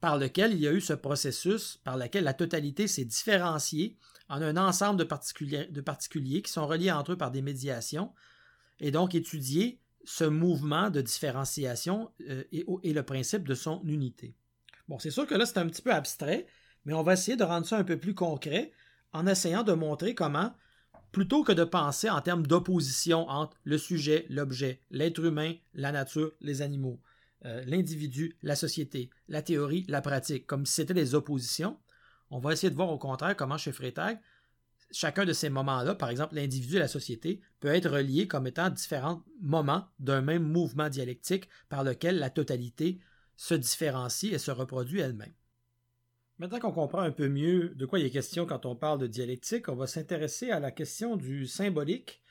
par lequel il y a eu ce processus, par lequel la totalité s'est différenciée en un ensemble de particuliers, qui sont reliés entre eux par des médiations, et donc étudier ce mouvement de différenciation euh, et, le principe de son unité. Bon, c'est sûr que là, c'est un petit peu abstrait, mais on va essayer de rendre ça un peu plus concret en essayant de montrer comment, plutôt que de penser en termes d'opposition entre le sujet, l'objet, l'être humain, la nature, les animaux, euh, l'individu, la société, la théorie, la pratique, comme si c'était des oppositions, on va essayer de voir au contraire comment chez Freytag, chacun de ces moments-là, par exemple l'individu et la société, peut être relié comme étant différents moments d'un même mouvement dialectique par lequel la totalité se différencie et se reproduit elle-même. Maintenant qu'on comprend un peu mieux de quoi il est question quand on parle de dialectique, on va s'intéresser à la question du symbolique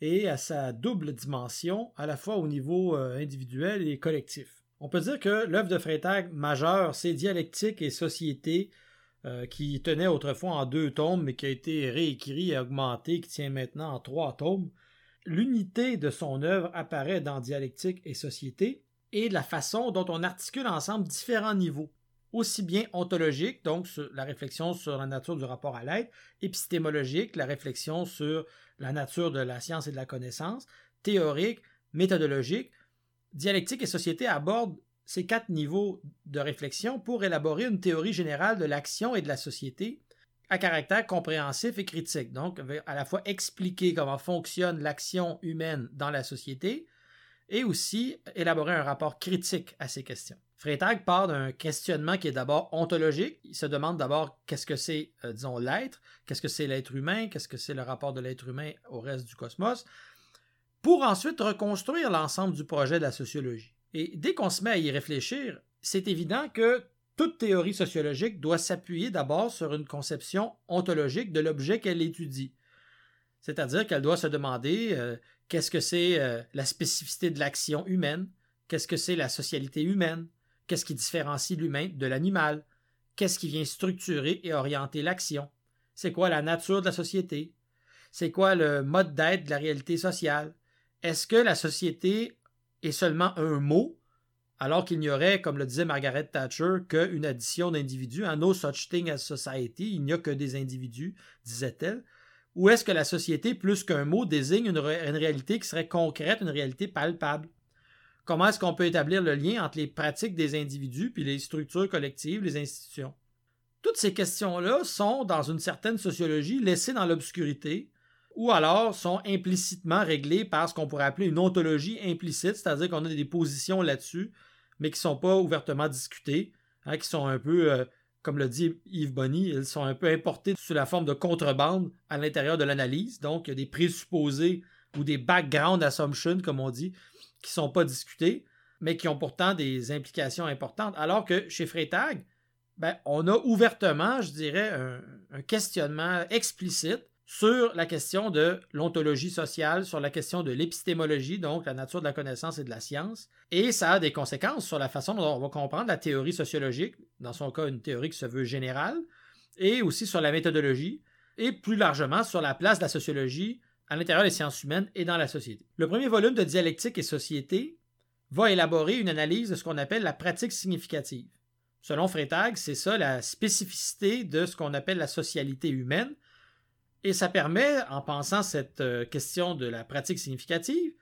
et à sa double dimension, à la fois au niveau euh, individuel et collectif. On peut dire que l'œuvre de Freytag majeure, c'est dialectique et société, euh, qui tenait autrefois en deux tomes, mais qui a été réécrit et augmenté, qui tient maintenant en trois tomes. L'unité de son œuvre apparaît dans Dialectique et Société, et la façon dont on articule ensemble différents niveaux, aussi bien ontologique, donc la réflexion sur la nature du rapport à l'être, épistémologique, la réflexion sur la nature de la science et de la connaissance, théorique, méthodologique. Dialectique et société abordent ces quatre niveaux de réflexion pour élaborer une théorie générale de l'action et de la société à caractère compréhensif et critique. Donc, à la fois expliquer comment fonctionne l'action humaine dans la société et aussi élaborer un rapport critique à ces questions. Freytag part d'un questionnement qui est d'abord ontologique. Il se demande d'abord qu'est-ce que c'est, euh, disons, l'être, qu'est-ce que c'est l'être humain, qu'est-ce que c'est le rapport de l'être humain au reste du cosmos, pour ensuite reconstruire l'ensemble du projet de la sociologie. Et dès qu'on se met à y réfléchir, c'est évident que toute théorie sociologique doit s'appuyer d'abord sur une conception ontologique de l'objet qu'elle étudie. C'est-à-dire qu'elle doit se demander euh, qu'est-ce que c'est euh, la spécificité de l'action humaine, qu'est-ce que c'est la socialité humaine, qu'est-ce qui différencie l'humain de l'animal, qu'est-ce qui vient structurer et orienter l'action, c'est quoi la nature de la société, c'est quoi le mode d'être de la réalité sociale? Est-ce que la société est seulement un mot, alors qu'il n'y aurait, comme le disait Margaret Thatcher, qu'une addition d'individus? un no such thing as society, il n'y a que des individus, disait-elle. Ou est-ce que la société, plus qu'un mot, désigne une, une, réalité qui serait concrète, une réalité palpable? Comment est-ce qu'on peut établir le lien entre les pratiques des individus puis les structures collectives, les institutions? Toutes ces questions-là sont, dans une certaine sociologie, laissées dans l'obscurité, ou alors sont implicitement réglées par ce qu'on pourrait appeler une ontologie implicite, c'est-à-dire qu'on a des positions là-dessus, mais qui ne sont pas ouvertement discutées, hein, qui sont un peu, euh, comme le dit Yves Bonny, elles sont un peu importées sous la forme de contrebande à l'intérieur de l'analyse, donc il y a des présupposés ou des background assumptions, comme on dit, qui ne sont pas discutés, mais qui ont pourtant des implications importantes, alors que chez Freytag, ben, on a ouvertement, je dirais, un, questionnement explicite sur la question de l'ontologie sociale, sur la question de l'épistémologie, donc la nature de la connaissance et de la science. Et ça a des conséquences sur la façon dont on va comprendre la théorie sociologique, dans son cas une théorie qui se veut générale, et aussi sur la méthodologie, et plus largement sur la place de la sociologie à l'intérieur des sciences humaines et dans la société. Le premier volume de Dialectique et Société va élaborer une analyse de ce qu'on appelle la pratique significative. Selon Freytag, c'est ça la spécificité de ce qu'on appelle la socialité humaine, et ça permet, en pensant cette euh, question de la pratique significative,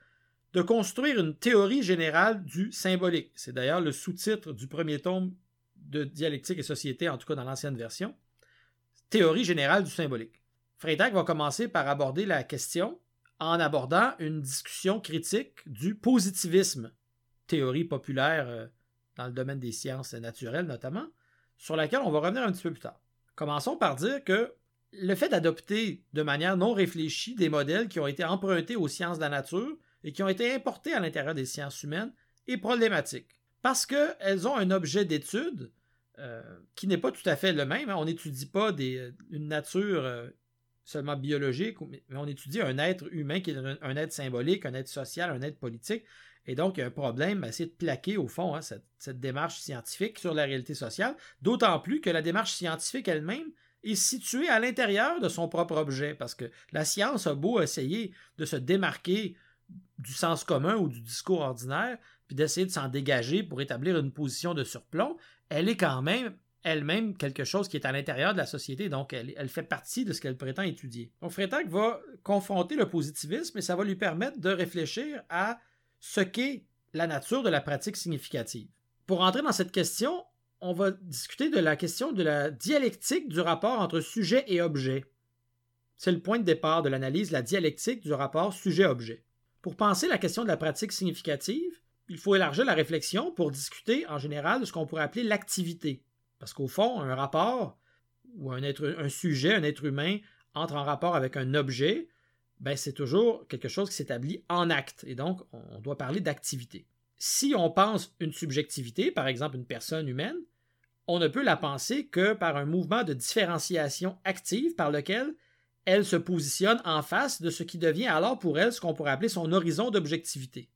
de construire une théorie générale du symbolique. C'est d'ailleurs le sous-titre du premier tome de Dialectique et Société, en tout cas dans l'ancienne version. Théorie générale du symbolique. Freytag va commencer par aborder la question en abordant une discussion critique du positivisme, théorie populaire euh, dans le domaine des sciences naturelles notamment, sur laquelle on va revenir un petit peu plus tard. Commençons par dire que le fait d'adopter de manière non réfléchie des modèles qui ont été empruntés aux sciences de la nature et qui ont été importés à l'intérieur des sciences humaines est problématique, parce qu'elles ont un objet d'étude euh, qui n'est pas tout à fait le même. Hein. On n'étudie pas des, une nature euh, seulement biologique, mais on étudie un être humain qui est un, être symbolique, un être social, un être politique. Et donc, il y a un problème à essayer de plaquer, au fond, hein, cette, démarche scientifique sur la réalité sociale, d'autant plus que la démarche scientifique elle-même est située à l'intérieur de son propre objet, parce que la science a beau essayer de se démarquer du sens commun ou du discours ordinaire, puis d'essayer de s'en dégager pour établir une position de surplomb, elle est quand même elle-même quelque chose qui est à l'intérieur de la société, donc elle, fait partie de ce qu'elle prétend étudier. Donc Freytag va confronter le positivisme et ça va lui permettre de réfléchir à ce qu'est la nature de la pratique significative. Pour entrer dans cette question, on va discuter de la question de la dialectique du rapport entre sujet et objet. C'est le point de départ de l'analyse, la dialectique du rapport sujet-objet. Pour penser la question de la pratique significative, il faut élargir la réflexion pour discuter en général de ce qu'on pourrait appeler l'activité. Parce qu'au fond, un rapport ou un, un sujet, un être humain entre en rapport avec un objet, ben c'est toujours quelque chose qui s'établit en acte. Et donc, on doit parler d'activité. Si on pense une subjectivité, par exemple une personne humaine, on ne peut la penser que par un mouvement de différenciation active par lequel elle se positionne en face de ce qui devient alors pour elle ce qu'on pourrait appeler son horizon d'objectivité.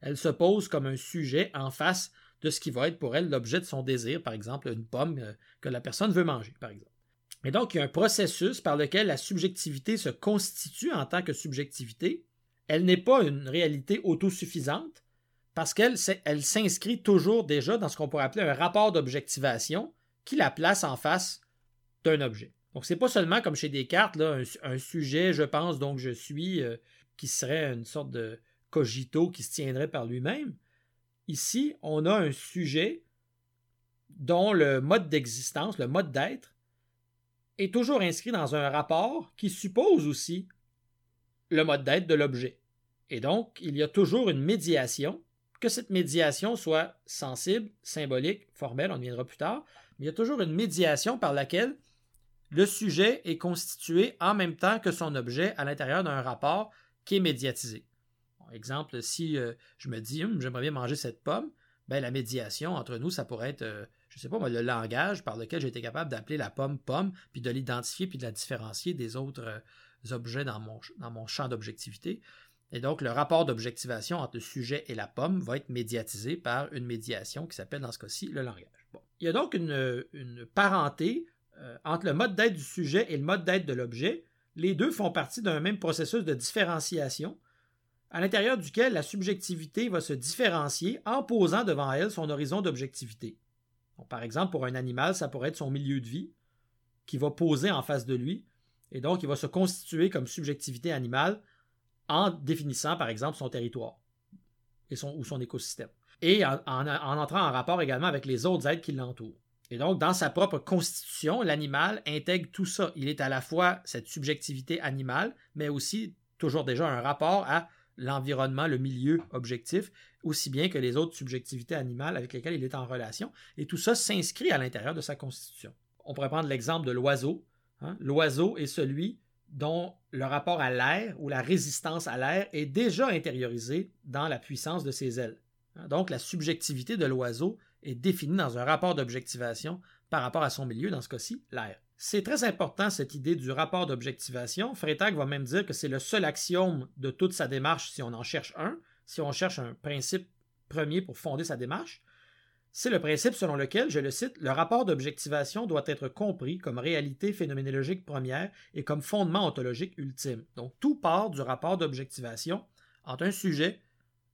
Elle se pose comme un sujet en face de ce qui va être pour elle l'objet de son désir, par exemple une pomme euh, que la personne veut manger, par exemple. Et donc, il y a un processus par lequel la subjectivité se constitue en tant que subjectivité. Elle n'est pas une réalité autosuffisante parce qu'elle s'inscrit toujours déjà dans ce qu'on pourrait appeler un rapport d'objectivation qui la place en face d'un objet. Donc, ce n'est pas seulement comme chez Descartes, là, un, sujet, je pense, donc je suis, euh, qui serait une sorte de cogito qui se tiendrait par lui-même. Ici, on a un sujet dont le mode d'existence, le mode d'être, est toujours inscrit dans un rapport qui suppose aussi le mode d'être de l'objet. Et donc, il y a toujours une médiation, que cette médiation soit sensible, symbolique, formelle, on y viendra plus tard, mais il y a toujours une médiation par laquelle le sujet est constitué en même temps que son objet à l'intérieur d'un rapport qui est médiatisé exemple, si euh, je me dis, hum, j'aimerais bien manger cette pomme, ben, la médiation entre nous, ça pourrait être, euh, je ne sais pas, le langage par lequel j'ai été capable d'appeler la pomme pomme, puis de l'identifier, puis de la différencier des autres euh, objets dans mon, dans mon champ d'objectivité. Et donc, le rapport d'objectivation entre le sujet et la pomme va être médiatisé par une médiation qui s'appelle, dans ce cas-ci, le langage. Il y a donc une, parenté entre le mode d'être du sujet et le mode d'être de l'objet, les deux font partie d'un même processus de différenciation, à l'intérieur duquel la subjectivité va se différencier en posant devant elle son horizon d'objectivité. par exemple, pour un animal, ça pourrait être son milieu de vie, qui va poser en face de lui, et donc il va se constituer comme subjectivité animale en définissant, par exemple, son territoire ou son écosystème, et en, entrant en rapport également avec les autres êtres qui l'entourent. Et donc, dans sa propre constitution, l'animal intègre tout ça. Il est à la fois cette subjectivité animale, mais aussi toujours déjà un rapport à l'environnement, le milieu objectif, aussi bien que les autres subjectivités animales avec lesquelles il est en relation. Et tout ça s'inscrit à l'intérieur de sa constitution. On pourrait prendre l'exemple de l'oiseau. Hein. L'oiseau est celui dont le rapport à l'air ou la résistance à l'air est déjà intériorisé dans la puissance de ses ailes. Hein. Donc la subjectivité de l'oiseau est définie dans un rapport d'objectivation par rapport à son milieu, dans ce cas-ci, l'air. C'est très important cette idée du rapport d'objectivation. Freytag va même dire que c'est le seul axiome de toute sa démarche si on en cherche un, si on cherche un principe premier pour fonder sa démarche. C'est le principe selon lequel, je le cite, le rapport d'objectivation doit être compris comme réalité phénoménologique première et comme fondement ontologique ultime. Donc tout part du rapport d'objectivation entre un sujet,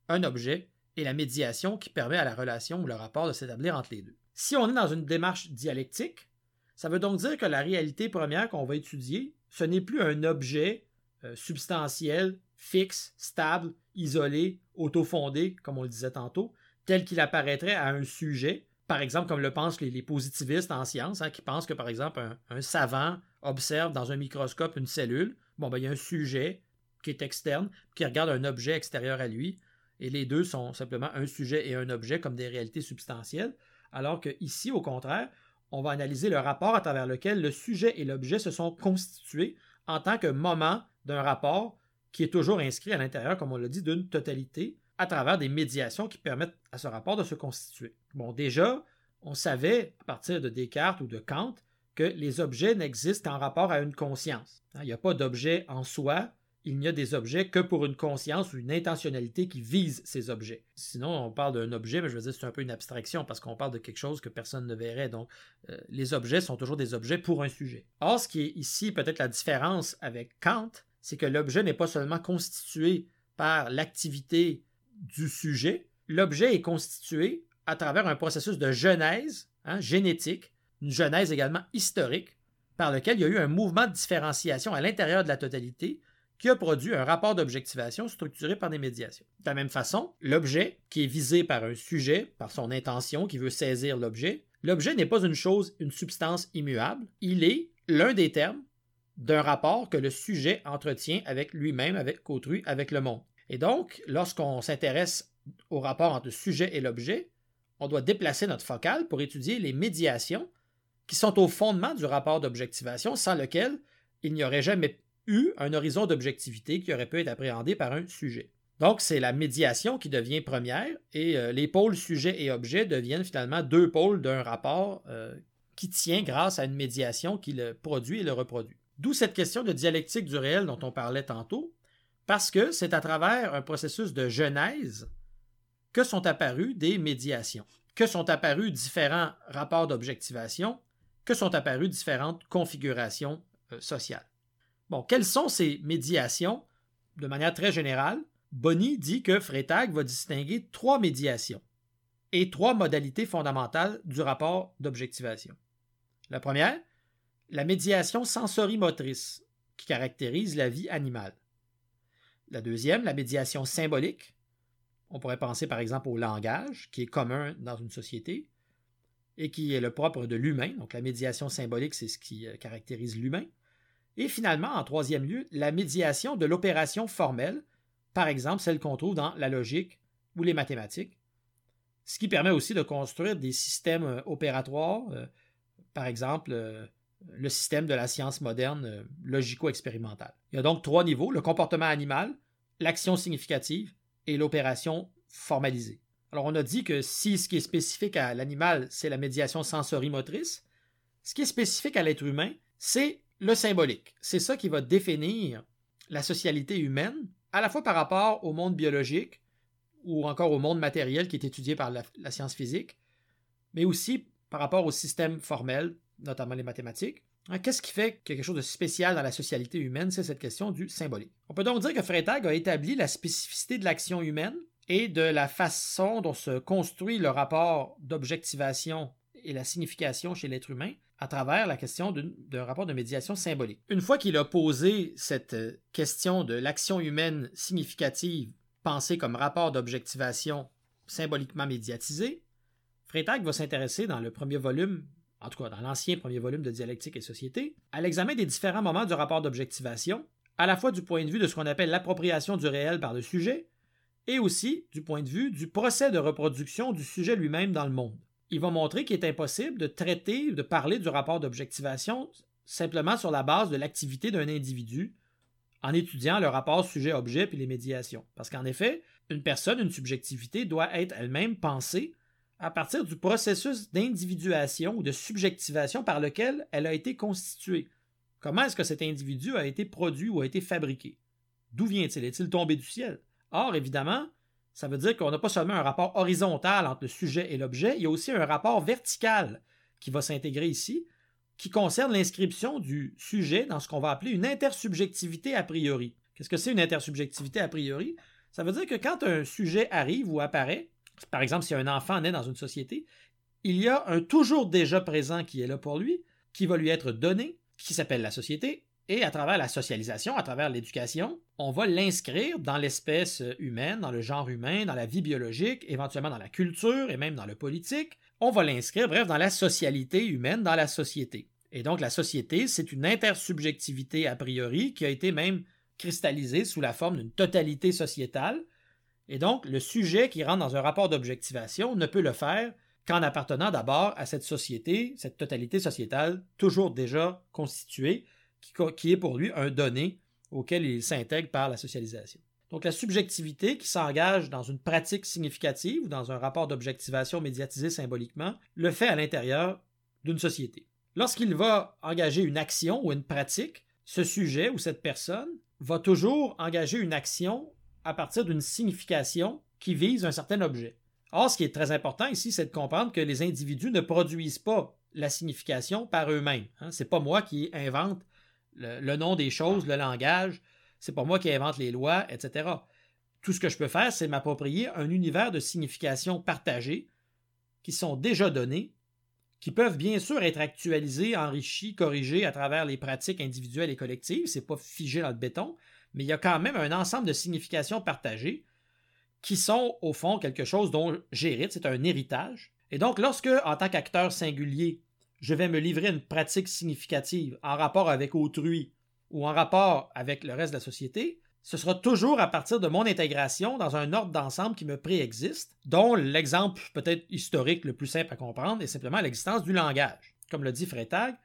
un objet et la médiation qui permet à la relation ou le rapport de s'établir entre les deux. Si on est dans une démarche dialectique, ça veut donc dire que la réalité première qu'on va étudier, ce n'est plus un objet euh, substantiel, fixe, stable, isolé, autofondé, comme on le disait tantôt, tel qu'il apparaîtrait à un sujet, par exemple comme le pensent les, positivistes en sciences, hein, qui pensent que par exemple un, savant observe dans un microscope une cellule, bon ben il y a un sujet qui est externe, qui regarde un objet extérieur à lui, et les deux sont simplement un sujet et un objet comme des réalités substantielles, alors que ici, au contraire, on va analyser le rapport à travers lequel le sujet et l'objet se sont constitués en tant que moment d'un rapport qui est toujours inscrit à l'intérieur, comme on l'a dit, d'une totalité, à travers des médiations qui permettent à ce rapport de se constituer. Bon, déjà, on savait, à partir de Descartes ou de Kant, que les objets n'existent qu'en rapport à une conscience. Il n'y a pas d'objet en soi il n'y a des objets que pour une conscience ou une intentionnalité qui vise ces objets. Sinon, on parle d'un objet, mais je veux dire, c'est un peu une abstraction parce qu'on parle de quelque chose que personne ne verrait. Donc, euh, les objets sont toujours des objets pour un sujet. Or, ce qui est ici peut-être la différence avec Kant, c'est que l'objet n'est pas seulement constitué par l'activité du sujet, l'objet est constitué à travers un processus de genèse hein, génétique, une genèse également historique, par lequel il y a eu un mouvement de différenciation à l'intérieur de la totalité qui a produit un rapport d'objectivation structuré par des médiations. De la même façon, l'objet, qui est visé par un sujet, par son intention, qui veut saisir l'objet, l'objet n'est pas une chose, une substance immuable, il est l'un des termes d'un rapport que le sujet entretient avec lui-même, avec autrui, avec le monde. Et donc, lorsqu'on s'intéresse au rapport entre sujet et l'objet, on doit déplacer notre focale pour étudier les médiations qui sont au fondement du rapport d'objectivation sans lequel il n'y aurait jamais eu un horizon d'objectivité qui aurait pu être appréhendé par un sujet. Donc, c'est la médiation qui devient première et euh, les pôles sujet et objet deviennent finalement deux pôles d'un rapport euh, qui tient grâce à une médiation qui le produit et le reproduit. D'où cette question de dialectique du réel dont on parlait tantôt, parce que c'est à travers un processus de genèse que sont apparus des médiations, que sont apparus différents rapports d'objectivation, que sont apparus différentes configurations euh, sociales. Bon, quelles sont ces médiations? De manière très générale? Bonny dit que Freytag va distinguer trois médiations et trois modalités fondamentales du rapport d'objectivation. La première, la médiation sensorimotrice, qui caractérise la vie animale. La deuxième, la médiation symbolique. On pourrait penser par exemple au langage, qui est commun dans une société et qui est le propre de l'humain. Donc la médiation symbolique, c'est ce qui euh, caractérise l'humain. Et finalement, en troisième lieu, la médiation de l'opération formelle, par exemple celle qu'on trouve dans la logique ou les mathématiques, ce qui permet aussi de construire des systèmes euh, opératoires, euh, par exemple le système de la science moderne logico-expérimentale. Il y a donc trois niveaux, le comportement animal, l'action significative et l'opération formalisée. Alors on a dit que si ce qui est spécifique à l'animal, c'est la médiation sensorimotrice, ce qui est spécifique à l'être humain, c'est le symbolique. C'est ça qui va définir la socialité humaine, à la fois par rapport au monde biologique ou encore au monde matériel qui est étudié par la, science physique, mais aussi par rapport au système formel, notamment les mathématiques, qu'est-ce qui fait quelque chose de spécial dans la socialité humaine? C'est cette question du symbolique. On peut donc dire que Freytag a établi la spécificité de l'action humaine et de la façon dont se construit le rapport d'objectivation et la signification chez l'être humain à travers la question d'un rapport de médiation symbolique. Une fois qu'il a posé cette question de l'action humaine significative pensée comme rapport d'objectivation symboliquement médiatisé, Freytag va s'intéresser dans le premier volume en tout cas dans l'ancien premier volume de Dialectique et Société, à l'examen des différents moments du rapport d'objectivation, à la fois du point de vue de ce qu'on appelle l'appropriation du réel par le sujet, et aussi du point de vue du procès de reproduction du sujet lui-même dans le monde. Il va montrer qu'il est impossible de traiter, de parler du rapport d'objectivation simplement sur la base de l'activité d'un individu en étudiant le rapport sujet-objet puis les médiations. Parce qu'en effet, une personne, une subjectivité doit être elle-même pensée à partir du processus d'individuation ou de subjectivation par lequel elle a été constituée. Comment est-ce que cet individu a été produit ou a été fabriqué? D'où vient-il? Est-il tombé du ciel? Or, évidemment, ça veut dire qu'on n'a pas seulement un rapport horizontal entre le sujet et l'objet, il y a aussi un rapport vertical qui va s'intégrer ici, qui concerne l'inscription du sujet dans ce qu'on va appeler une intersubjectivité a priori. Qu'est-ce que c'est une intersubjectivité a priori? Ça veut dire que quand un sujet arrive ou apparaît, par exemple, si un enfant naît dans une société, il y a un toujours déjà présent qui est là pour lui, qui va lui être donné, qui s'appelle la société, et à travers la socialisation, à travers l'éducation, on va l'inscrire dans l'espèce humaine, dans le genre humain, dans la vie biologique, éventuellement dans la culture et même dans le politique. On va l'inscrire, bref, dans la socialité humaine, dans la société. Et donc la société, c'est une intersubjectivité a priori qui a été même cristallisée sous la forme d'une totalité sociétale et donc, le sujet qui rentre dans un rapport d'objectivation ne peut le faire qu'en appartenant d'abord à cette société, cette totalité sociétale toujours déjà constituée, qui, est pour lui un donné auquel il s'intègre par la socialisation. Donc la subjectivité qui s'engage dans une pratique significative ou dans un rapport d'objectivation médiatisé symboliquement le fait à l'intérieur d'une société. Lorsqu'il va engager une action ou une pratique, ce sujet ou cette personne va toujours engager une action à partir d'une signification qui vise un certain objet. Or, ce qui est très important ici, c'est de comprendre que les individus ne produisent pas la signification par eux-mêmes. Hein. Ce n'est pas moi qui invente le, nom des choses, le langage, c'est pas moi qui invente les lois, etc. Tout ce que je peux faire, c'est m'approprier un univers de significations partagées qui sont déjà données, qui peuvent bien sûr être actualisées, enrichies, corrigées à travers les pratiques individuelles et collectives, c'est pas figé dans le béton, mais il y a quand même un ensemble de significations partagées qui sont au fond quelque chose dont j'hérite, c'est un héritage. Et donc lorsque, en tant qu'acteur singulier, je vais me livrer une pratique significative en rapport avec autrui ou en rapport avec le reste de la société, ce sera toujours à partir de mon intégration dans un ordre d'ensemble qui me préexiste, dont l'exemple peut-être historique le plus simple à comprendre est simplement l'existence du langage. Comme le dit Freytag,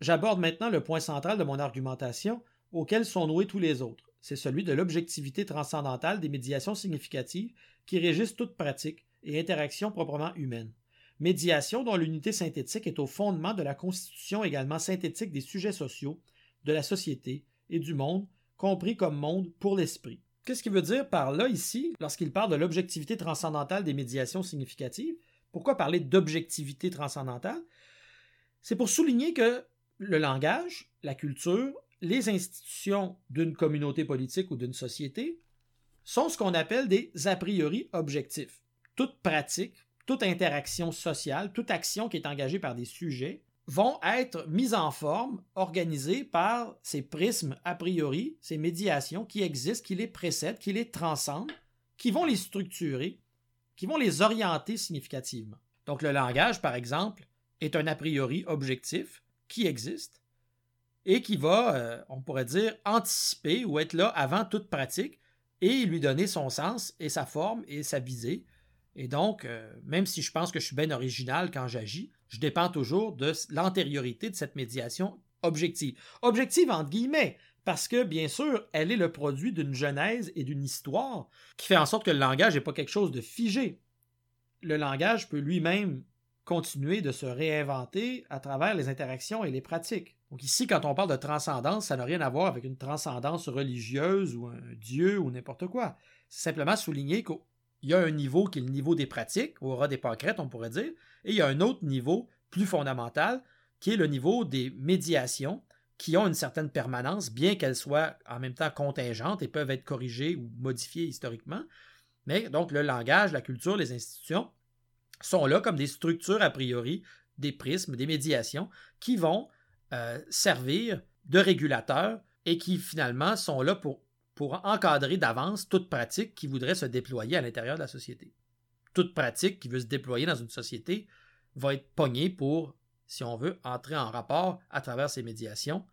j'aborde maintenant le point central de mon argumentation auquel sont noués tous les autres c'est celui de l'objectivité transcendantale des médiations significatives qui régissent toute pratique et interaction proprement humaine. Médiation dont l'unité synthétique est au fondement de la constitution également synthétique des sujets sociaux, de la société et du monde, compris comme monde pour l'esprit. Qu'est-ce qu'il veut dire par là ici, lorsqu'il parle de l'objectivité transcendantale des médiations significatives? Pourquoi parler d'objectivité transcendantale? C'est pour souligner que le langage, la culture, les institutions d'une communauté politique ou d'une société sont ce qu'on appelle des a priori objectifs. Toute pratique, toute interaction sociale, toute action qui est engagée par des sujets vont être mises en forme, organisées par ces prismes a priori, ces médiations qui existent, qui les précèdent, qui les transcendent, qui vont les structurer, qui vont les orienter significativement. Donc le langage, par exemple, est un a priori objectif qui existe, et qui va, euh, on pourrait dire, anticiper ou être là avant toute pratique et lui donner son sens et sa forme et sa visée. Et donc, euh, même si je pense que je suis bien original quand j'agis, je dépends toujours de l'antériorité de cette médiation objective. Objective entre guillemets, parce que bien sûr, elle est le produit d'une genèse et d'une histoire qui fait en sorte que le langage n'est pas quelque chose de figé. Le langage peut lui-même continuer de se réinventer à travers les interactions et les pratiques. Donc ici, quand on parle de transcendance, ça n'a rien à voir avec une transcendance religieuse ou un dieu ou n'importe quoi. C'est simplement souligner qu'il y a un niveau qui est le niveau des pratiques, au ras des pâquerettes, on pourrait dire, et il y a un autre niveau plus fondamental qui est le niveau des médiations qui ont une certaine permanence, bien qu'elles soient en même temps contingentes et peuvent être corrigées ou modifiées historiquement. Mais donc le langage, la culture, les institutions sont là comme des structures a priori, des prismes, des médiations qui vont euh, servir de régulateurs et qui finalement sont là pour, pour encadrer d'avance toute pratique qui voudrait se déployer à l'intérieur de la société. Toute pratique qui veut se déployer dans une société va être pognée pour si on veut, entrer en rapport à travers ces médiations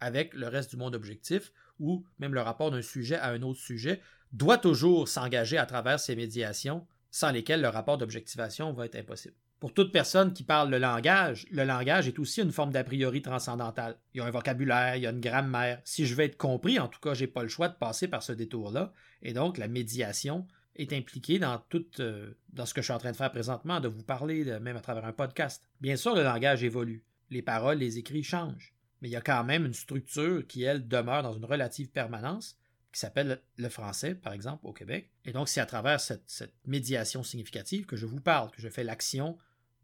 avec le reste du monde objectif, ou même le rapport d'un sujet à un autre sujet, doit toujours s'engager à travers ces médiations, sans lesquelles le rapport d'objectivation va être impossible. Pour toute personne qui parle le langage, le langage est aussi une forme d'a priori transcendantale. Il y a un vocabulaire, il y a une grammaire. Si je veux être compris, en tout cas, j'ai pas le choix de passer par ce détour-là. Et donc, la médiation est impliqué dans tout euh, dans ce que je suis en train de faire présentement, de vous parler, même à travers un podcast. Bien sûr, le langage évolue. Les paroles, les écrits changent. Mais il y a quand même une structure qui, elle, demeure dans une relative permanence, qui s'appelle le français, par exemple, au Québec. Et donc, c'est à travers cette, médiation significative que je vous parle, que je fais l'action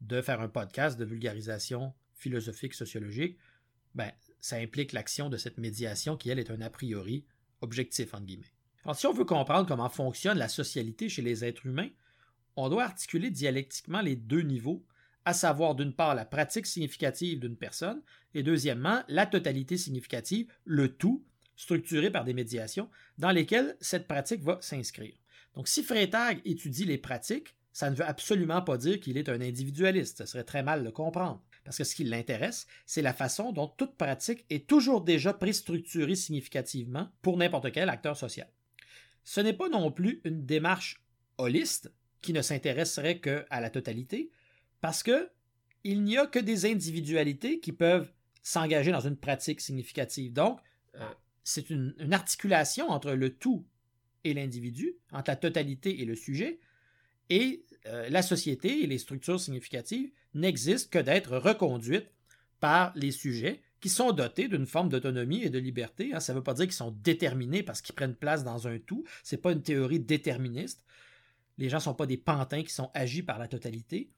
de faire un podcast de vulgarisation philosophique, sociologique. Ben, ça implique l'action de cette médiation qui, elle, est un a priori objectif, entre guillemets. Alors, si on veut comprendre comment fonctionne la socialité chez les êtres humains, on doit articuler dialectiquement les deux niveaux, à savoir d'une part la pratique significative d'une personne et deuxièmement la totalité significative, le tout, structuré par des médiations, dans lesquelles cette pratique va s'inscrire. Donc si Freytag étudie les pratiques, ça ne veut absolument pas dire qu'il est un individualiste, ce serait très mal le comprendre, parce que ce qui l'intéresse, c'est la façon dont toute pratique est toujours déjà préstructurée significativement pour n'importe quel acteur social. Ce n'est pas non plus une démarche holiste qui ne s'intéresserait qu'à la totalité, parce que il n'y a que des individualités qui peuvent s'engager dans une pratique significative. Donc, euh, c'est une, articulation entre le tout et l'individu, entre la totalité et le sujet, et euh, la société et les structures significatives n'existent que d'être reconduites par les sujets qui sont dotés d'une forme d'autonomie et de liberté. Hein. Ça ne veut pas dire qu'ils sont déterminés parce qu'ils prennent place dans un tout. Ce n'est pas une théorie déterministe. Les gens ne sont pas des pantins qui sont agis par la totalité.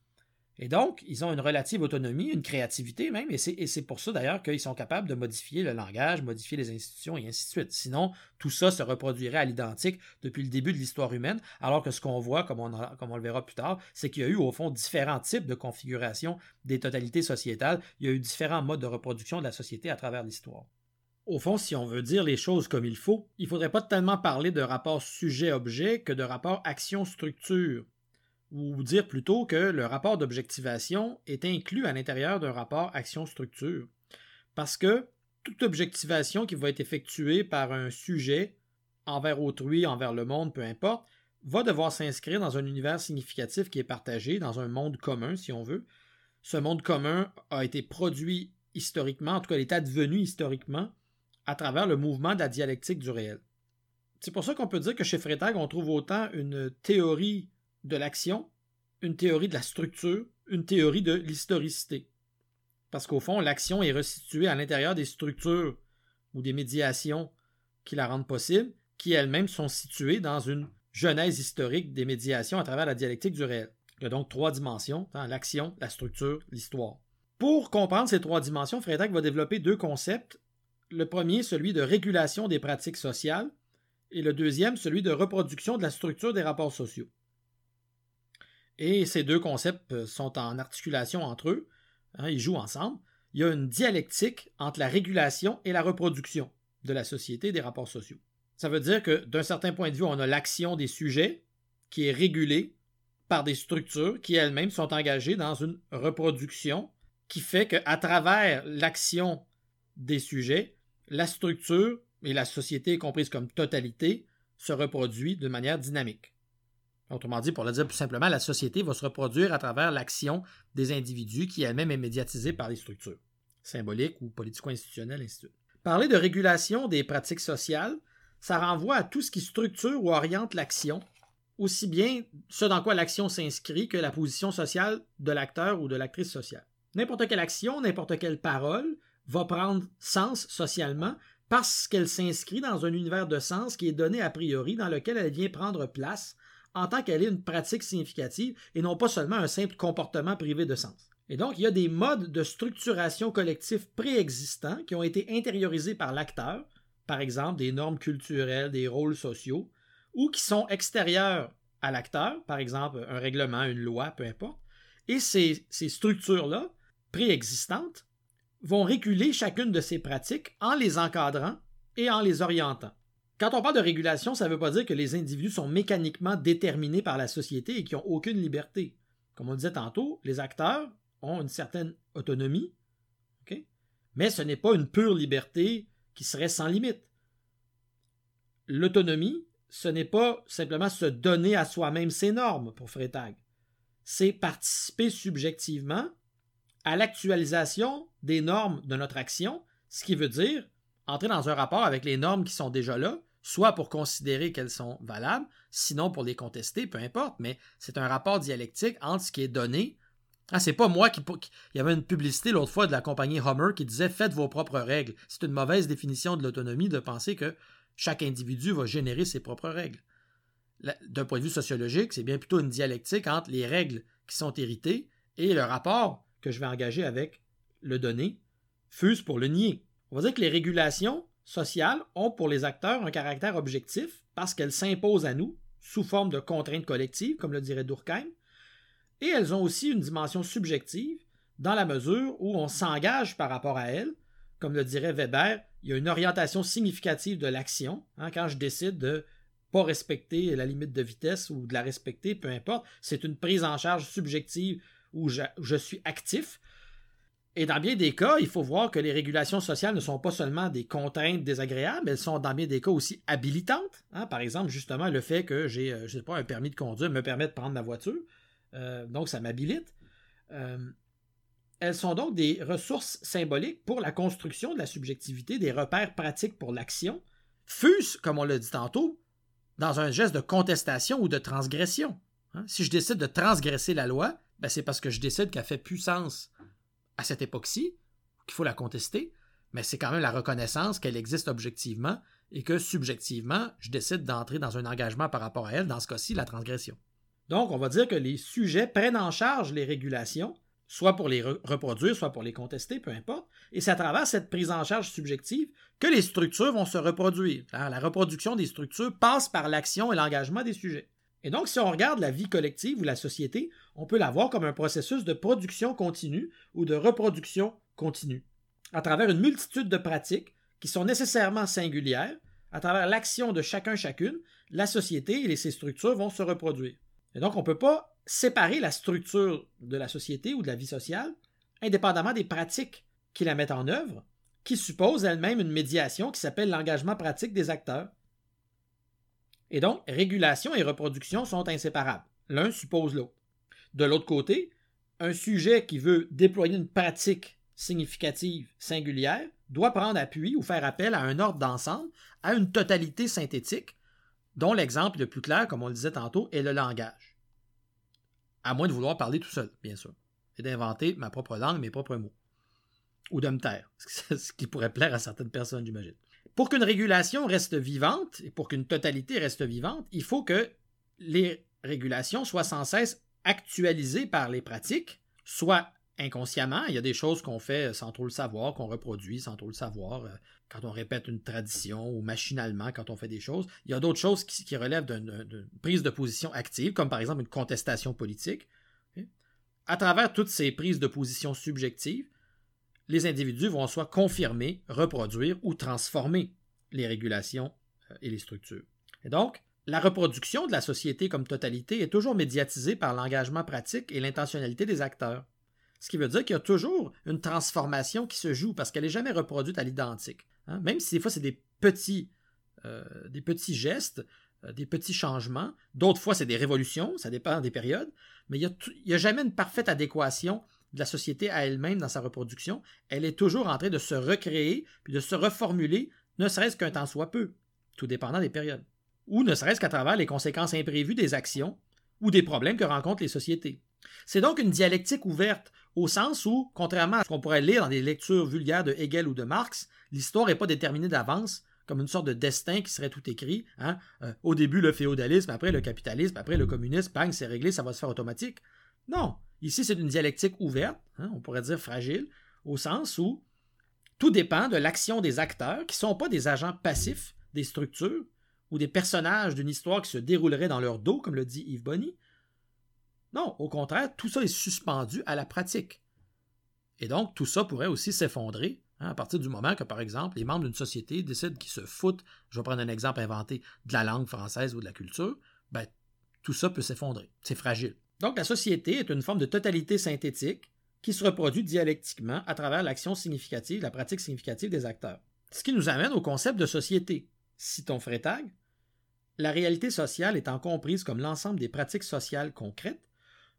Et donc, ils ont une relative autonomie, une créativité même, et c'est pour ça d'ailleurs qu'ils sont capables de modifier le langage, modifier les institutions et ainsi de suite. Sinon, tout ça se reproduirait à l'identique depuis le début de l'histoire humaine, alors que ce qu'on voit, comme on, le verra plus tard, c'est qu'il y a eu au fond différents types de configurations des totalités sociétales, il y a eu différents modes de reproduction de la société à travers l'histoire. Au fond, si on veut dire les choses comme il faut, il ne faudrait pas tellement parler de rapport sujet-objet que de rapport action-structure ou dire plutôt que le rapport d'objectivation est inclus à l'intérieur d'un rapport action-structure. Parce que toute objectivation qui va être effectuée par un sujet envers autrui, envers le monde, peu importe, va devoir s'inscrire dans un univers significatif qui est partagé, dans un monde commun, si on veut. Ce monde commun a été produit historiquement, en tout cas, il est advenu historiquement à travers le mouvement de la dialectique du réel. C'est pour ça qu'on peut dire que chez Freytag, on trouve autant une théorie de l'action, une théorie de la structure, une théorie de l'historicité. Parce qu'au fond, l'action est restituée à l'intérieur des structures ou des médiations qui la rendent possible, qui elles-mêmes sont situées dans une genèse historique des médiations à travers la dialectique du réel. Il y a donc trois dimensions, hein, l'action, la structure, l'histoire. Pour comprendre ces trois dimensions, Freytag va développer deux concepts. Le premier, celui de régulation des pratiques sociales, et le deuxième, celui de reproduction de la structure des rapports sociaux. Et ces deux concepts euh, sont en articulation entre eux, hein, ils jouent ensemble. Il y a une dialectique entre la régulation et la reproduction de la société des rapports sociaux. Ça veut dire que d'un certain point de vue, on a l'action des sujets qui est régulée par des structures qui elles-mêmes sont engagées dans une reproduction qui fait qu'à travers l'action des sujets, la structure et la société comprise comme totalité se reproduit de manière dynamique. Autrement dit, pour le dire plus simplement, la société va se reproduire à travers l'action des individus qui elle-même est médiatisée par les structures, symboliques ou politico-institutionnelles, ainsi de suite. Parler de régulation des pratiques sociales, ça renvoie à tout ce qui structure ou oriente l'action, aussi bien ce dans quoi l'action s'inscrit que la position sociale de l'acteur ou de l'actrice sociale. N'importe quelle action, n'importe quelle parole va prendre sens socialement parce qu'elle s'inscrit dans un univers de sens qui est donné a priori dans lequel elle vient prendre place en tant qu'elle est une pratique significative et non pas seulement un simple comportement privé de sens. Et donc, il y a des modes de structuration collective préexistants qui ont été intériorisés par l'acteur, par exemple des normes culturelles, des rôles sociaux, ou qui sont extérieurs à l'acteur, par exemple un règlement, une loi, peu importe. Et ces, ces structures-là, préexistantes, vont réguler chacune de ces pratiques en les encadrant et en les orientant. Quand on parle de régulation, ça ne veut pas dire que les individus sont mécaniquement déterminés par la société et qu'ils n'ont aucune liberté. Comme on disait tantôt, les acteurs ont une certaine autonomie, mais ce n'est pas une pure liberté qui serait sans limite. L'autonomie, ce n'est pas simplement se donner à soi-même ses normes pour Freytag, c'est participer subjectivement à l'actualisation des normes de notre action, ce qui veut dire entrer dans un rapport avec les normes qui sont déjà là, soit pour considérer qu'elles sont valables, sinon pour les contester, peu importe, mais c'est un rapport dialectique entre ce qui est donné. Ah, c'est pas moi qui. Il y avait une publicité l'autre fois de la compagnie Hummer qui disait Faites vos propres règles. C'est une mauvaise définition de l'autonomie de penser que chaque individu va générer ses propres règles. D'un point de vue sociologique, c'est bien plutôt une dialectique entre les règles qui sont héritées et le rapport que je vais engager avec le donné, fuse pour le nier. On va dire que les régulations sociales ont pour les acteurs un caractère objectif parce qu'elles s'imposent à nous sous forme de contraintes collectives, comme le dirait Durkheim, et elles ont aussi une dimension subjective dans la mesure où on s'engage par rapport à elles. Comme le dirait Weber, il y a une orientation significative de l'action. Hein, quand je décide de pas respecter la limite de vitesse ou de la respecter, peu importe, c'est une prise en charge subjective où je suis actif. Et dans bien des cas, il faut voir que les régulations sociales ne sont pas seulement des contraintes désagréables, elles sont dans bien des cas aussi habilitantes. Hein. Par exemple, justement, le fait que j'ai, euh, je sais pas, un permis de conduire me permet de prendre ma voiture. Euh, donc, ça m'habilite. Euh, elles sont donc des ressources symboliques pour la construction de la subjectivité, des repères pratiques pour l'action, fût comme on l'a dit tantôt, dans un geste de contestation ou de transgression. Hein. Si je décide de transgresser la loi, ben c'est parce que je décide qu'elle fait puissance à cette époque-ci, qu'il faut la contester, mais c'est quand même la reconnaissance qu'elle existe objectivement et que subjectivement, je décide d'entrer dans un engagement par rapport à elle, dans ce cas-ci, la transgression. Donc, on va dire que les sujets prennent en charge les régulations, soit pour les reproduire, soit pour les contester, peu importe, et c'est à travers cette prise en charge subjective que les structures vont se reproduire. La reproduction des structures passe par l'action et l'engagement des sujets. Et donc, si on regarde la vie collective ou la société, on peut la voir comme un processus de production continue ou de reproduction continue, à travers une multitude de pratiques qui sont nécessairement singulières, à travers l'action de chacun chacune, la société et ses structures vont se reproduire. Et donc, on ne peut pas séparer la structure de la société ou de la vie sociale, indépendamment des pratiques qui la mettent en œuvre, qui supposent elles-mêmes une médiation qui s'appelle l'engagement pratique des acteurs. Et donc, régulation et reproduction sont inséparables. L'un suppose l'autre. De l'autre côté, un sujet qui veut déployer une pratique significative singulière doit prendre appui ou faire appel à un ordre d'ensemble, à une totalité synthétique, dont l'exemple le plus clair, comme on le disait tantôt, est le langage. À moins de vouloir parler tout seul, bien sûr, et d'inventer ma propre langue, mes propres mots. Ou de me taire, ce qui pourrait plaire à certaines personnes, j'imagine. Pour qu'une régulation reste vivante et pour qu'une totalité reste vivante, il faut que les régulations soient sans cesse actualisées par les pratiques, soit inconsciemment, il y a des choses qu'on fait sans trop le savoir, qu'on reproduit sans trop le savoir, euh, quand on répète une tradition ou machinalement quand on fait des choses. Il y a d'autres choses qui, relèvent d'une prise de position active, comme par exemple une contestation politique. À travers toutes ces prises de position subjectives, les individus vont soit confirmer, reproduire ou transformer les régulations euh, et les structures. Et donc, la reproduction de la société comme totalité est toujours médiatisée par l'engagement pratique et l'intentionnalité des acteurs. Ce qui veut dire qu'il y a toujours une transformation qui se joue parce qu'elle n'est jamais reproduite à l'identique. Hein. Même si des fois c'est des petits, euh, des petits gestes, euh, des petits changements, d'autres fois c'est des révolutions, ça dépend des périodes, mais il n'y a, jamais une parfaite adéquation de la société à elle-même dans sa reproduction, elle est toujours en train de se recréer puis de se reformuler, ne serait-ce qu'un temps soit peu, tout dépendant des périodes, ou ne serait-ce qu'à travers les conséquences imprévues des actions ou des problèmes que rencontrent les sociétés. C'est donc une dialectique ouverte, au sens où, contrairement à ce qu'on pourrait lire dans des lectures vulgaires de Hegel ou de Marx, l'histoire n'est pas déterminée d'avance, comme une sorte de destin qui serait tout écrit. Hein? Euh, au début, le féodalisme, après le capitalisme, après le communisme, bang, c'est réglé, ça va se faire automatique. Non, Ici, c'est une dialectique ouverte, hein, on pourrait dire fragile, au sens où tout dépend de l'action des acteurs, qui ne sont pas des agents passifs des structures ou des personnages d'une histoire qui se déroulerait dans leur dos, comme le dit Yves Bonny. Non, au contraire, tout ça est suspendu à la pratique. Et donc, tout ça pourrait aussi s'effondrer hein, à partir du moment que, par exemple, les membres d'une société décident qu'ils se foutent, je vais prendre un exemple inventé, de la langue française ou de la culture, ben, tout ça peut s'effondrer. C'est fragile. Donc, la société est une forme de totalité synthétique qui se reproduit dialectiquement à travers l'action significative, la pratique significative des acteurs. Ce qui nous amène au concept de société. Citons Freytag, la réalité sociale étant comprise comme l'ensemble des pratiques sociales concrètes,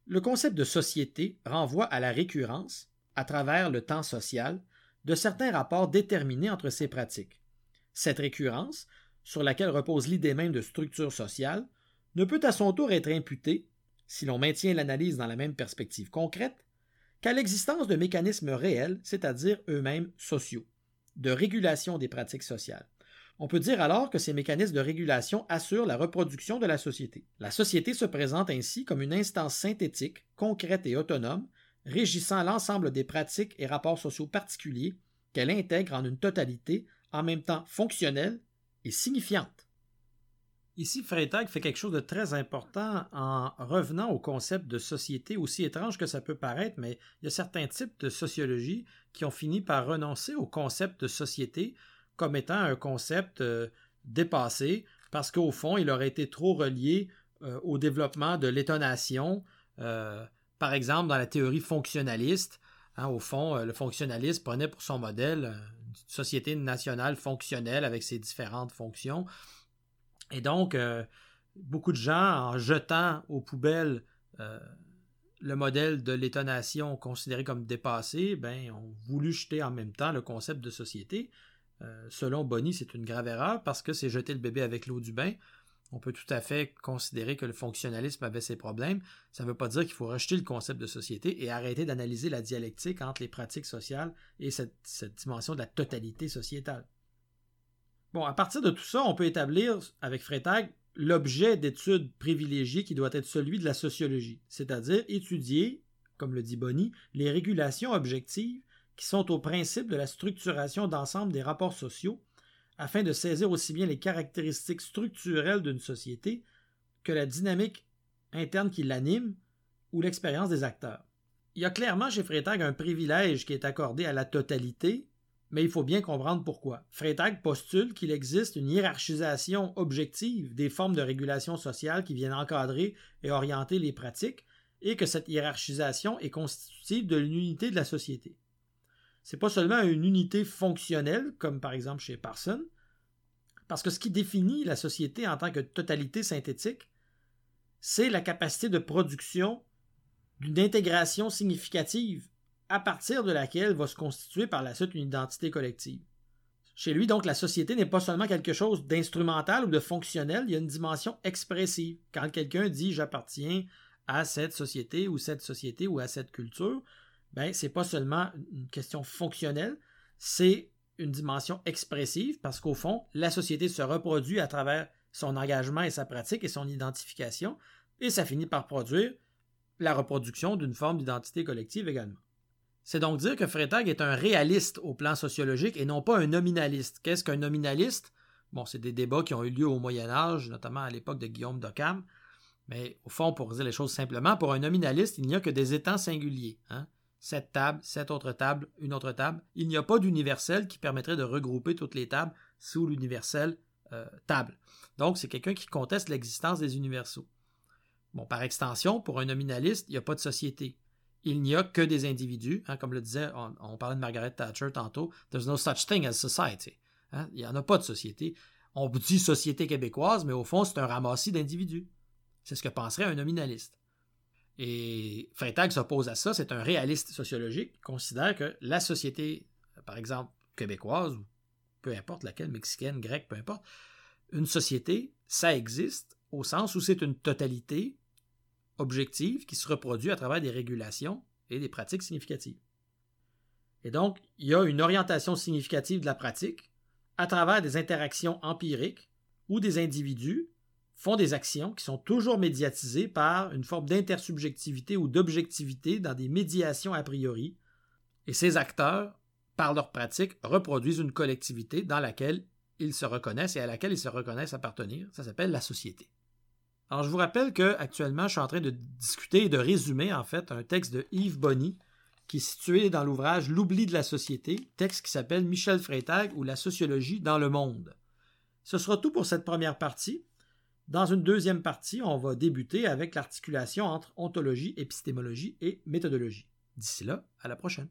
le concept de société renvoie à la récurrence, à travers le temps social, de certains rapports déterminés entre ces pratiques. Cette récurrence, sur laquelle repose l'idée même de structure sociale, ne peut à son tour être imputée, si l'on maintient l'analyse dans la même perspective concrète, qu'à l'existence de mécanismes réels, c'est-à-dire eux-mêmes sociaux, de régulation des pratiques sociales. On peut dire alors que ces mécanismes de régulation assurent la reproduction de la société. La société se présente ainsi comme une instance synthétique, concrète et autonome, régissant l'ensemble des pratiques et rapports sociaux particuliers qu'elle intègre en une totalité, en même temps fonctionnelle et signifiante. Ici, Freytag fait quelque chose de très important en revenant au concept de société, aussi étrange que ça peut paraître, mais il y a certains types de sociologie qui ont fini par renoncer au concept de société comme étant un concept euh, dépassé, parce qu'au fond, il aurait été trop relié euh, au développement de l'étonnation. Euh, par exemple, dans la théorie fonctionnaliste, hein, au fond, le fonctionnaliste prenait pour son modèle une société nationale fonctionnelle avec ses différentes fonctions. Et donc, beaucoup de gens, en jetant aux poubelles le modèle de l'État-nation considéré comme dépassé, ben, ont voulu jeter en même temps le concept de société. Euh, selon Bonny, c'est une grave erreur parce que c'est jeter le bébé avec l'eau du bain. On peut tout à fait considérer que le fonctionnalisme avait ses problèmes. Ça ne veut pas dire qu'il faut rejeter le concept de société et arrêter d'analyser la dialectique entre les pratiques sociales et cette dimension de la totalité sociétale. Bon, à partir de tout ça, on peut établir avec Freytag l'objet d'étude privilégié qui doit être celui de la sociologie, c'est-à-dire étudier, comme le dit Bonny, les régulations objectives qui sont au principe de la structuration d'ensemble des rapports sociaux, afin de saisir aussi bien les caractéristiques structurelles d'une société que la dynamique interne qui l'anime ou l'expérience des acteurs. Il y a clairement chez Freytag un privilège qui est accordé à la totalité, mais il faut bien comprendre pourquoi. Freytag postule qu'il existe une hiérarchisation objective des formes de régulation sociale qui viennent encadrer et orienter les pratiques, et que cette hiérarchisation est constitutive de l'unité de la société c'est pas seulement une unité fonctionnelle, comme par exemple chez Parson, parce que ce qui définit la société en tant que totalité synthétique, c'est la capacité de production d'une intégration significative à partir de laquelle va se constituer par la suite une identité collective. Chez lui, donc, la société n'est pas seulement quelque chose d'instrumental ou de fonctionnel, il y a une dimension expressive. Quand quelqu'un dit j'appartiens à cette société ou cette société ou à cette culture, ben, c'est pas seulement une question fonctionnelle, c'est une dimension expressive parce qu'au fond, la société se reproduit à travers son engagement et sa pratique et son identification, et ça finit par produire la reproduction d'une forme d'identité collective également. C'est donc dire que Freytag est un réaliste au plan sociologique et non pas un nominaliste. Qu'est-ce qu'un nominaliste? Bon, c'est des débats qui ont eu lieu au Moyen Âge, notamment à l'époque de Guillaume d'Occam. Mais au fond, pour dire les choses simplement, pour un nominaliste, il n'y a que des étangs singuliers. Hein? cette table, cette autre table, une autre table. Il n'y a pas d'universel qui permettrait de regrouper toutes les tables sous l'universel euh, table. Donc, c'est quelqu'un qui conteste l'existence des universaux. Bon, par extension, pour un nominaliste, il n'y a pas de société. Il n'y a que des individus. Hein, comme le disait, on, parlait de Margaret Thatcher tantôt, there's no such thing as society. Hein. il n'y en a pas de société. On dit société québécoise, mais au fond, c'est un ramassis d'individus. C'est ce que penserait un nominaliste. Et Freytag s'oppose à ça, c'est un réaliste sociologique, qui considère que la société, par exemple, québécoise, ou peu importe laquelle, mexicaine, grecque, peu importe, une société, ça existe au sens où c'est une totalité objective qui se reproduit à travers des régulations et des pratiques significatives. Et donc, il y a une orientation significative de la pratique à travers des interactions empiriques où des individus font des actions qui sont toujours médiatisées par une forme d'intersubjectivité ou d'objectivité dans des médiations a priori. Et ces acteurs, par leur pratique, reproduisent une collectivité dans laquelle ils se reconnaissent et à laquelle ils se reconnaissent appartenir. Ça s'appelle la société. Alors, je vous rappelle que actuellement, je suis en train de discuter et de résumer en fait un texte de Yves Bonny qui est situé dans l'ouvrage L'oubli de la société, texte qui s'appelle Michel Freytag ou La sociologie dans le monde. Ce sera tout pour cette première partie. Dans une deuxième partie, on va débuter avec l'articulation entre ontologie, épistémologie et méthodologie. D'ici là, à la prochaine.